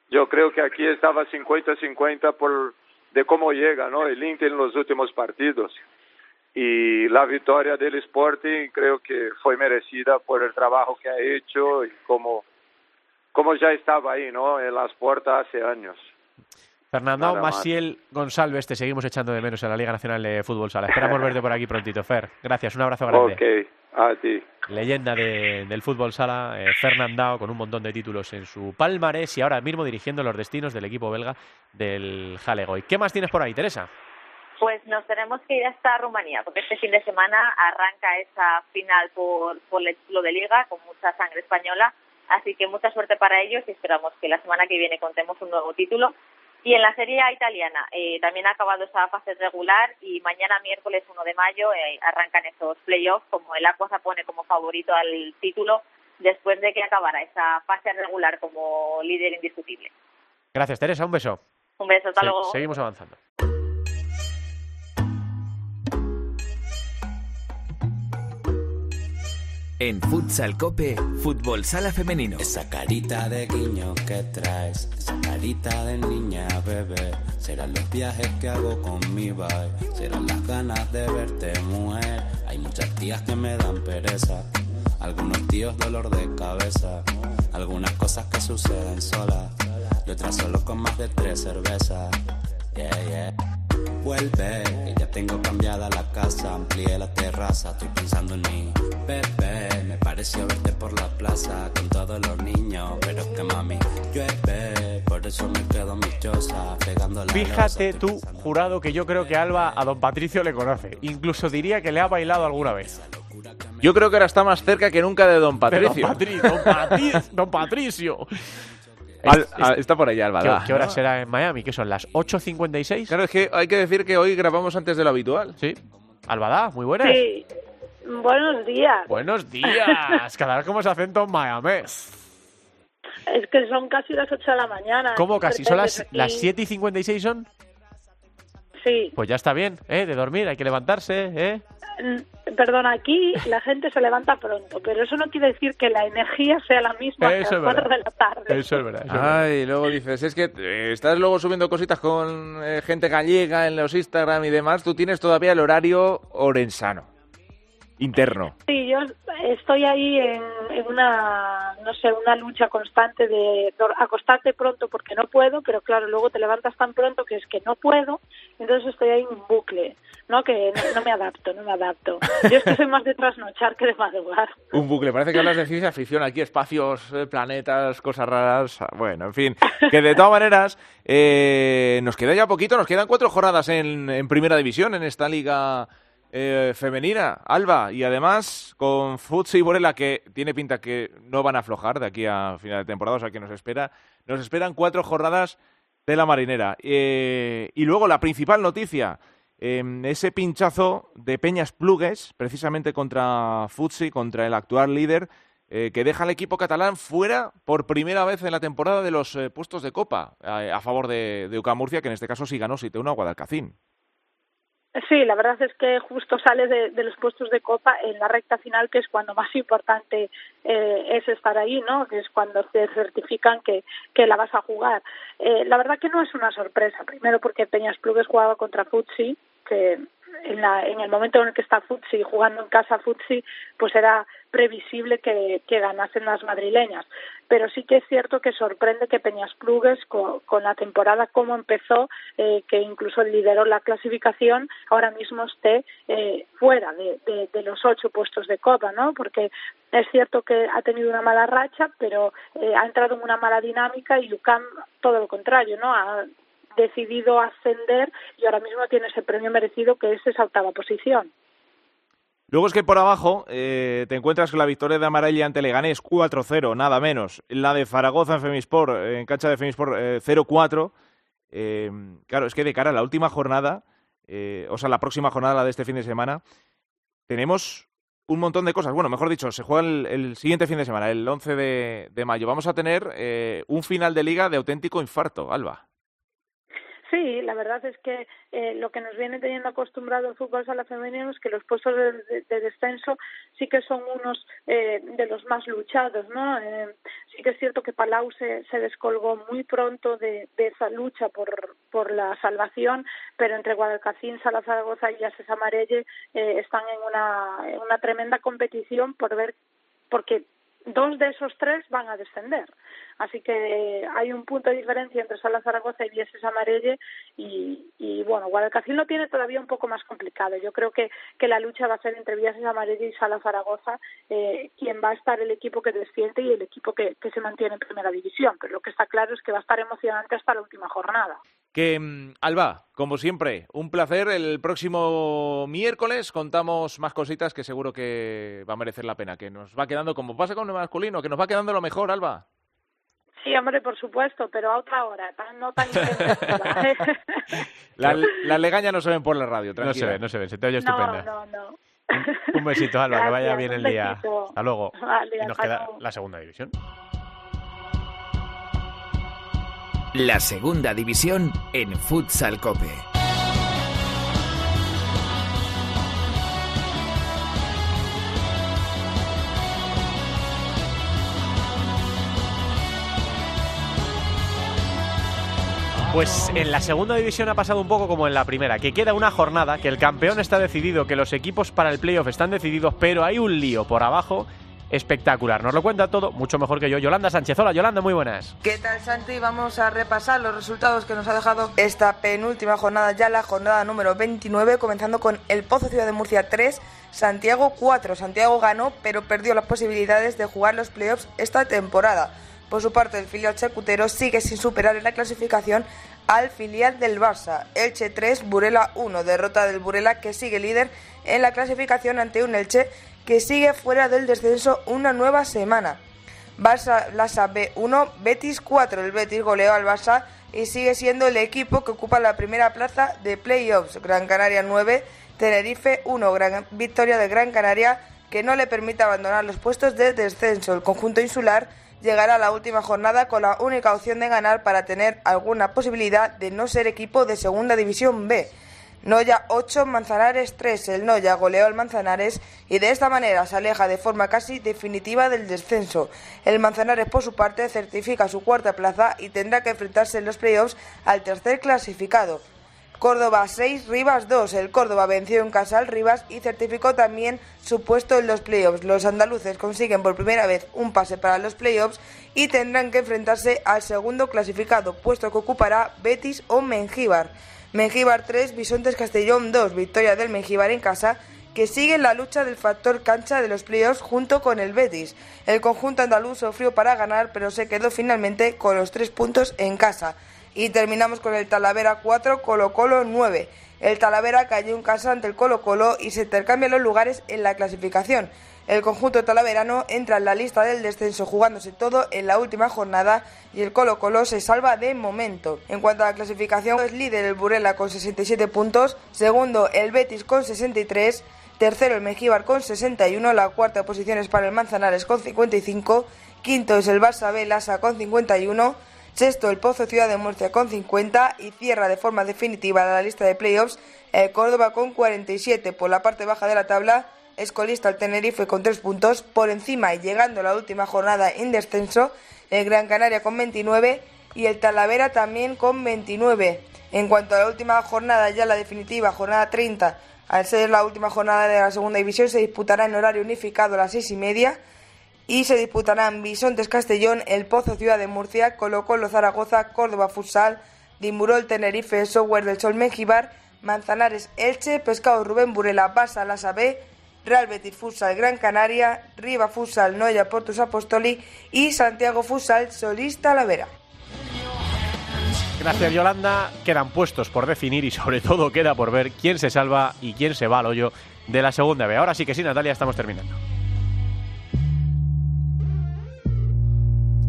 yo creo que aquí estaba 50-50 por de cómo llega, ¿no? El Inter en los últimos partidos. Y la victoria del Sporting creo que fue merecida por el trabajo que ha hecho y como, como ya estaba ahí, ¿no? En las puertas hace años. Fernando Nada más. Maciel González, te seguimos echando de menos en la Liga Nacional de Fútbol Sala. Esperamos verte por aquí prontito, Fer. Gracias, un abrazo grande. Ok, a ti. Leyenda de- del fútbol sala, eh, Fernandao, con un montón de títulos en su palmarés y ahora mismo dirigiendo los destinos del equipo belga del Jalegoy. ¿Qué más tienes por ahí, Teresa? Pues nos tenemos que ir hasta Rumanía, porque este fin de semana arranca esa final por, por el título de liga con mucha sangre española. Así que mucha suerte para ellos y esperamos que la semana que viene contemos un nuevo título. Y en la Serie A italiana eh, también ha acabado esa fase regular y mañana miércoles 1 de mayo eh, arrancan esos playoffs como el Aqua se pone como favorito al título después de que acabara esa fase regular como líder indiscutible. Gracias, Teresa, un beso. Un beso, hasta luego. seguimos avanzando. En Futsal Cope, Fútbol Sala Femenino. Esa carita de guiño que traes, esa carita de niña bebé, serán los viajes que hago con mi bye, serán las ganas de verte mujer. Hay muchas tías que me dan pereza, algunos tíos dolor de cabeza, algunas cosas que suceden solas, y otras solo con más de tres cervezas. Yeah, yeah. Vuelve, que ya tengo cambiada la casa, amplié la terraza, estoy pensando en mí. Bebé, me pareció verte por la plaza con todos los niños, pero es que mami llueve, por eso me quedo en mi choza, pegando la Fíjate tú, jurado, que yo creo que Alba a don Patricio le conoce. Incluso diría que le ha bailado alguna vez. Yo creo que ahora está más cerca que nunca de Don De Patricio. Don, Patri- don Patri- don Patricio. Al- Es- al- está por allá, Alba. ¿Qué, qué hora será en Miami? ¿Qué son? ¿Las 8.56? Claro, es que hay que decir que hoy grabamos antes de lo habitual. Sí. Albada, muy buenas. Sí. Buenos días. Buenos días. Cada vez como se acento en Miami. Es que son casi las 8 de la mañana. ¿Cómo casi? ¿Son las, Aquí- las 7 y 56 son? Sí. Pues ya está bien, ¿eh? De dormir, hay que levantarse, ¿eh? Perdón, aquí la gente se levanta pronto, pero eso no quiere decir que la energía sea la misma que a las es 4 verdad. de la tarde. Eso es verdad. eso. Ay, luego dices, es que eh, estás luego subiendo cositas con eh, gente gallega en los Instagram y demás. Tú tienes todavía el horario orensano, interno. Sí, yo estoy ahí en, en una, no sé, una lucha constante de acostarte pronto porque no puedo, pero claro, luego te levantas tan pronto que es que no puedo, entonces estoy ahí en un bucle, ¿no? Que no, no me adapto, no me adapto. Yo es que soy más de trasnochar que de madrugar. Un bucle, parece que hablas de ciencia ficción aquí, espacios, eh, planetas, cosas raras. Bueno, en fin, que de todas maneras, eh, nos queda ya poquito, nos quedan cuatro jornadas en, en primera división en esta liga eh, femenina, Alba, y además con Futsi y Borela, que tiene pinta que no van a aflojar de aquí a final de temporada, o sea que nos espera, nos esperan cuatro jornadas de la marinera. Eh, y luego la principal noticia, eh, ese pinchazo de Peñas Plugues, precisamente contra Futsi, contra el actual líder, eh, que deja al equipo catalán fuera por primera vez en la temporada de los eh, puestos de Copa, a favor de, de UCAM Murcia, que en este caso sí ganó 7-1 a Guadalcacín. Sí, la verdad es que justo sales de, de los puestos de copa en la recta final, que es cuando más importante eh, es estar ahí, ¿no? Que es cuando te certifican que, que la vas a jugar. Eh, la verdad que no es una sorpresa, primero porque Peñas Plugues jugaba contra Futsi, que en, la, en el momento en el que está Futsi jugando en casa Futsi, pues era previsible que, ganasen las madrileñas. Pero sí que es cierto que sorprende que Peñas Plugues, con, la temporada como empezó, eh, que incluso lideró la clasificación, ahora mismo esté eh, fuera de, de, de, los ocho puestos de Copa, ¿no? Porque es cierto que ha tenido una mala racha, pero eh, ha entrado en una mala dinámica y UCAM todo lo contrario, ¿no? Ha decidido ascender y ahora mismo tiene ese premio merecido que es esa octava posición. Luego es que por abajo eh, te encuentras con la victoria de Amarelli ante Leganés 4-0, nada menos. La de Zaragoza en Femisport, en cancha de Femisport eh, 0-4. Eh, claro, es que de cara a la última jornada, eh, o sea, la próxima jornada, la de este fin de semana, tenemos un montón de cosas. Bueno, mejor dicho, se juega el, el siguiente fin de semana, el 11 de, de mayo. Vamos a tener eh, un final de liga de auténtico infarto, Alba. Sí, la verdad es que eh, lo que nos viene teniendo acostumbrado el fútbol sala femenino es que los puestos de, descenso sí que son unos eh, de los más luchados, ¿no? Eh, sí que es cierto que Palau se, se descolgó muy pronto de, de esa lucha por, por la salvación, pero entre Guadalcacín, Sala y Ases Amarelle eh, están en una, en una tremenda competición por ver porque dos de esos tres van a descender. Así que hay un punto de diferencia entre Sala Zaragoza y Vieses Amarelle y, y bueno, Guadalcacín lo tiene todavía un poco más complicado. Yo creo que, que la lucha va a ser entre Vieses Amarelle y Sala Zaragoza, eh, quien va a estar el equipo que desciende y el equipo que, que se mantiene en primera división. Pero lo que está claro es que va a estar emocionante hasta la última jornada. Que, mm, Alba, como siempre, un placer. El próximo miércoles contamos más cositas que seguro que va a merecer la pena. Que nos va quedando, como pasa con el masculino, que nos va quedando lo mejor, Alba. Sí, hombre, por supuesto, pero a otra hora, no tan la, Las legañas no se ven por la radio, tranquila. No se ven, no se ven, se te oye estupenda. No, no, no. Un, besito, Alba, Gracias, que vaya bien el día. besito. Hasta luego. Vale, y nos hasta queda luego. la segunda división. La segunda división en Futsal Cope. Pues en la segunda división ha pasado un poco como en la primera, que queda una jornada, que el campeón está decidido, que los equipos para el playoff están decididos, pero hay un lío por abajo espectacular. Nos lo cuenta todo mucho mejor que yo. Yolanda Sánchez. Hola, Yolanda, muy buenas. ¿Qué tal, Santi? Vamos a repasar los resultados que nos ha dejado esta penúltima jornada, ya la jornada número 29, comenzando con el Pozo Ciudad de Murcia 3, Santiago 4. Santiago ganó, pero perdió las posibilidades de jugar los playoffs esta temporada. Por su parte, el filial chacutero sigue sin superar en la clasificación al filial del Barça. Elche 3, Burela 1. Derrota del Burela que sigue líder en la clasificación ante un Elche que sigue fuera del descenso una nueva semana. Barça Lasa B1, Betis 4. El Betis goleó al Barça y sigue siendo el equipo que ocupa la primera plaza de playoffs. Gran Canaria 9, Tenerife 1. Gran victoria de Gran Canaria que no le permite abandonar los puestos de descenso. El conjunto insular llegará a la última jornada con la única opción de ganar para tener alguna posibilidad de no ser equipo de Segunda División B. Noya 8, Manzanares 3. El Noya goleó al Manzanares y de esta manera se aleja de forma casi definitiva del descenso. El Manzanares, por su parte, certifica su cuarta plaza y tendrá que enfrentarse en los playoffs al tercer clasificado. Córdoba 6, Rivas 2. El Córdoba venció en casa al Rivas y certificó también su puesto en los playoffs. Los andaluces consiguen por primera vez un pase para los playoffs y tendrán que enfrentarse al segundo clasificado, puesto que ocupará Betis o Mengíbar. Mengíbar 3, Bisontes Castellón 2. Victoria del Mengíbar en casa que sigue en la lucha del factor cancha de los playoffs junto con el Betis. El conjunto andaluz sufrió para ganar, pero se quedó finalmente con los tres puntos en casa. Y terminamos con el Talavera 4, Colo Colo 9. El Talavera cayó en casa ante el Colo Colo y se intercambian los lugares en la clasificación. El conjunto talaverano entra en la lista del descenso jugándose todo en la última jornada y el Colo Colo se salva de momento. En cuanto a la clasificación, es líder el Burela con 67 puntos, segundo el Betis con 63, tercero el Mejíbar con 61, la cuarta posición es para el Manzanares con 55, quinto es el Barça B con 51, sexto el Pozo Ciudad de Murcia con 50 y cierra de forma definitiva la lista de playoffs el Córdoba con 47. Por la parte baja de la tabla, es colista el Tenerife con 3 puntos, por encima y llegando a la última jornada en descenso, el Gran Canaria con 29 y el Talavera también con 29. En cuanto a la última jornada, ya la definitiva, jornada 30, al ser la última jornada de la segunda división, se disputará en horario unificado a las seis y media y se disputarán Bisontes Castellón, El Pozo Ciudad de Murcia, Colo Colo Zaragoza, Córdoba Futsal, Dimurol Tenerife, Software del Sol Mejibar, Manzanares Elche, Pescado Rubén Burela, Barça Lasa B, Real Betis Futsal Gran Canaria, Riva Futsal Noya Portus Apostoli y Santiago Futsal Solís Talavera. Gracias, Yolanda. Quedan puestos por definir y sobre todo queda por ver quién se salva y quién se va al hoyo de la segunda B. Ahora sí que sí, Natalia, estamos terminando.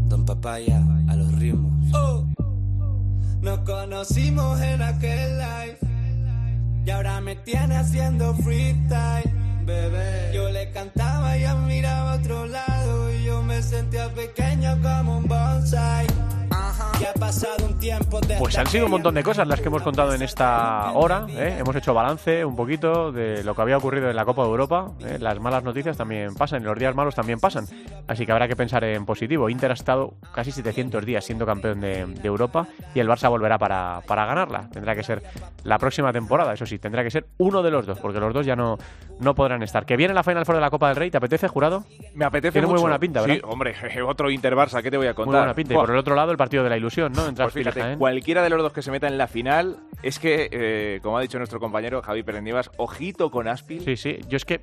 Don Papaya a los ritmos. Oh. Nos conocimos en aquel live y ahora me tiene haciendo freestyle, Yo le cantaba y ella miraba a otro lado y yo me sentía pequeño como un bonsai. Pues han sido un montón de cosas las que hemos contado en esta hora. ¿eh? Hemos hecho balance un poquito de lo que había ocurrido en la Copa de Europa. ¿eh? Las malas noticias también pasan y los días malos también pasan. Así que habrá que pensar en positivo. Inter ha estado casi 700 días siendo campeón de, de Europa y el Barça volverá para, para ganarla. Tendrá que ser la próxima temporada, eso sí, tendrá que ser uno de los dos, porque los dos ya no, no podrán estar. Que viene la Final Four de la Copa del Rey, ¿te apetece, jurado? Me apetece Tiene muy mucho. buena pinta, ¿verdad? Sí, hombre, otro Inter-Barça, ¿qué te voy a Muy contar? buena pinta. Y por el otro lado, el partido de la ilusión, ¿no? Entre Pues fíjate, cualquiera de los dos que se meta en la final, es que, eh, como ha dicho nuestro compañero Javi Perendivas, ojito con Aspil. Sí, sí. Yo es que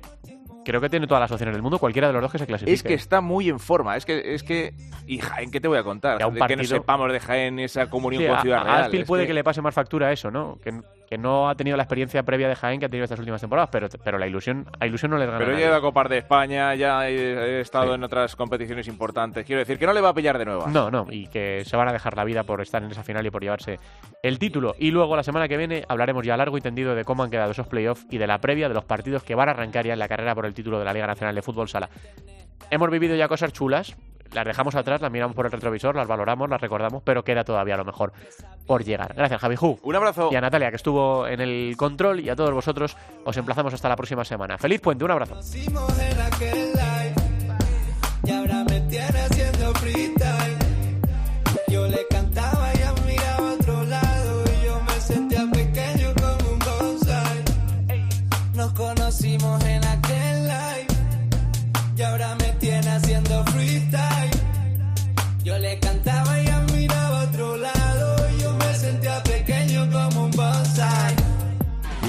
creo que tiene todas las opciones del mundo, cualquiera de los dos que se clasifique. Es que está muy en forma, es que, es que, y Jaén, ¿qué te voy a contar? Ya un que no partido- sepamos de Jaén esa comunión Sí, con a, Ciudad a Real. Aspil puede que... le pase más factura a eso, ¿no? Que, que no ha tenido la experiencia previa de Jaén que ha tenido estas últimas temporadas, pero, pero la ilusión, a ilusión no les gana. Pero ya a Copar de España, ya he, he estado en otras competiciones importantes. Quiero decir que no le va a pillar de nuevo. No, no, y que se van a dejar la vida por estar en esa final y por llevarse el título. Y luego la semana que viene hablaremos ya largo y tendido de cómo han quedado esos playoffs y de la previa de los partidos que van a arrancar ya en la carrera por el título de la Liga Nacional de Fútbol Sala. Hemos vivido ya cosas chulas, las dejamos atrás, las miramos por el retrovisor, las valoramos, las recordamos, pero queda todavía a lo mejor por llegar. Gracias, Javi Ju. Un abrazo. Y a Natalia, que estuvo en el control, y a todos vosotros os emplazamos hasta la próxima semana. Feliz puente, un abrazo.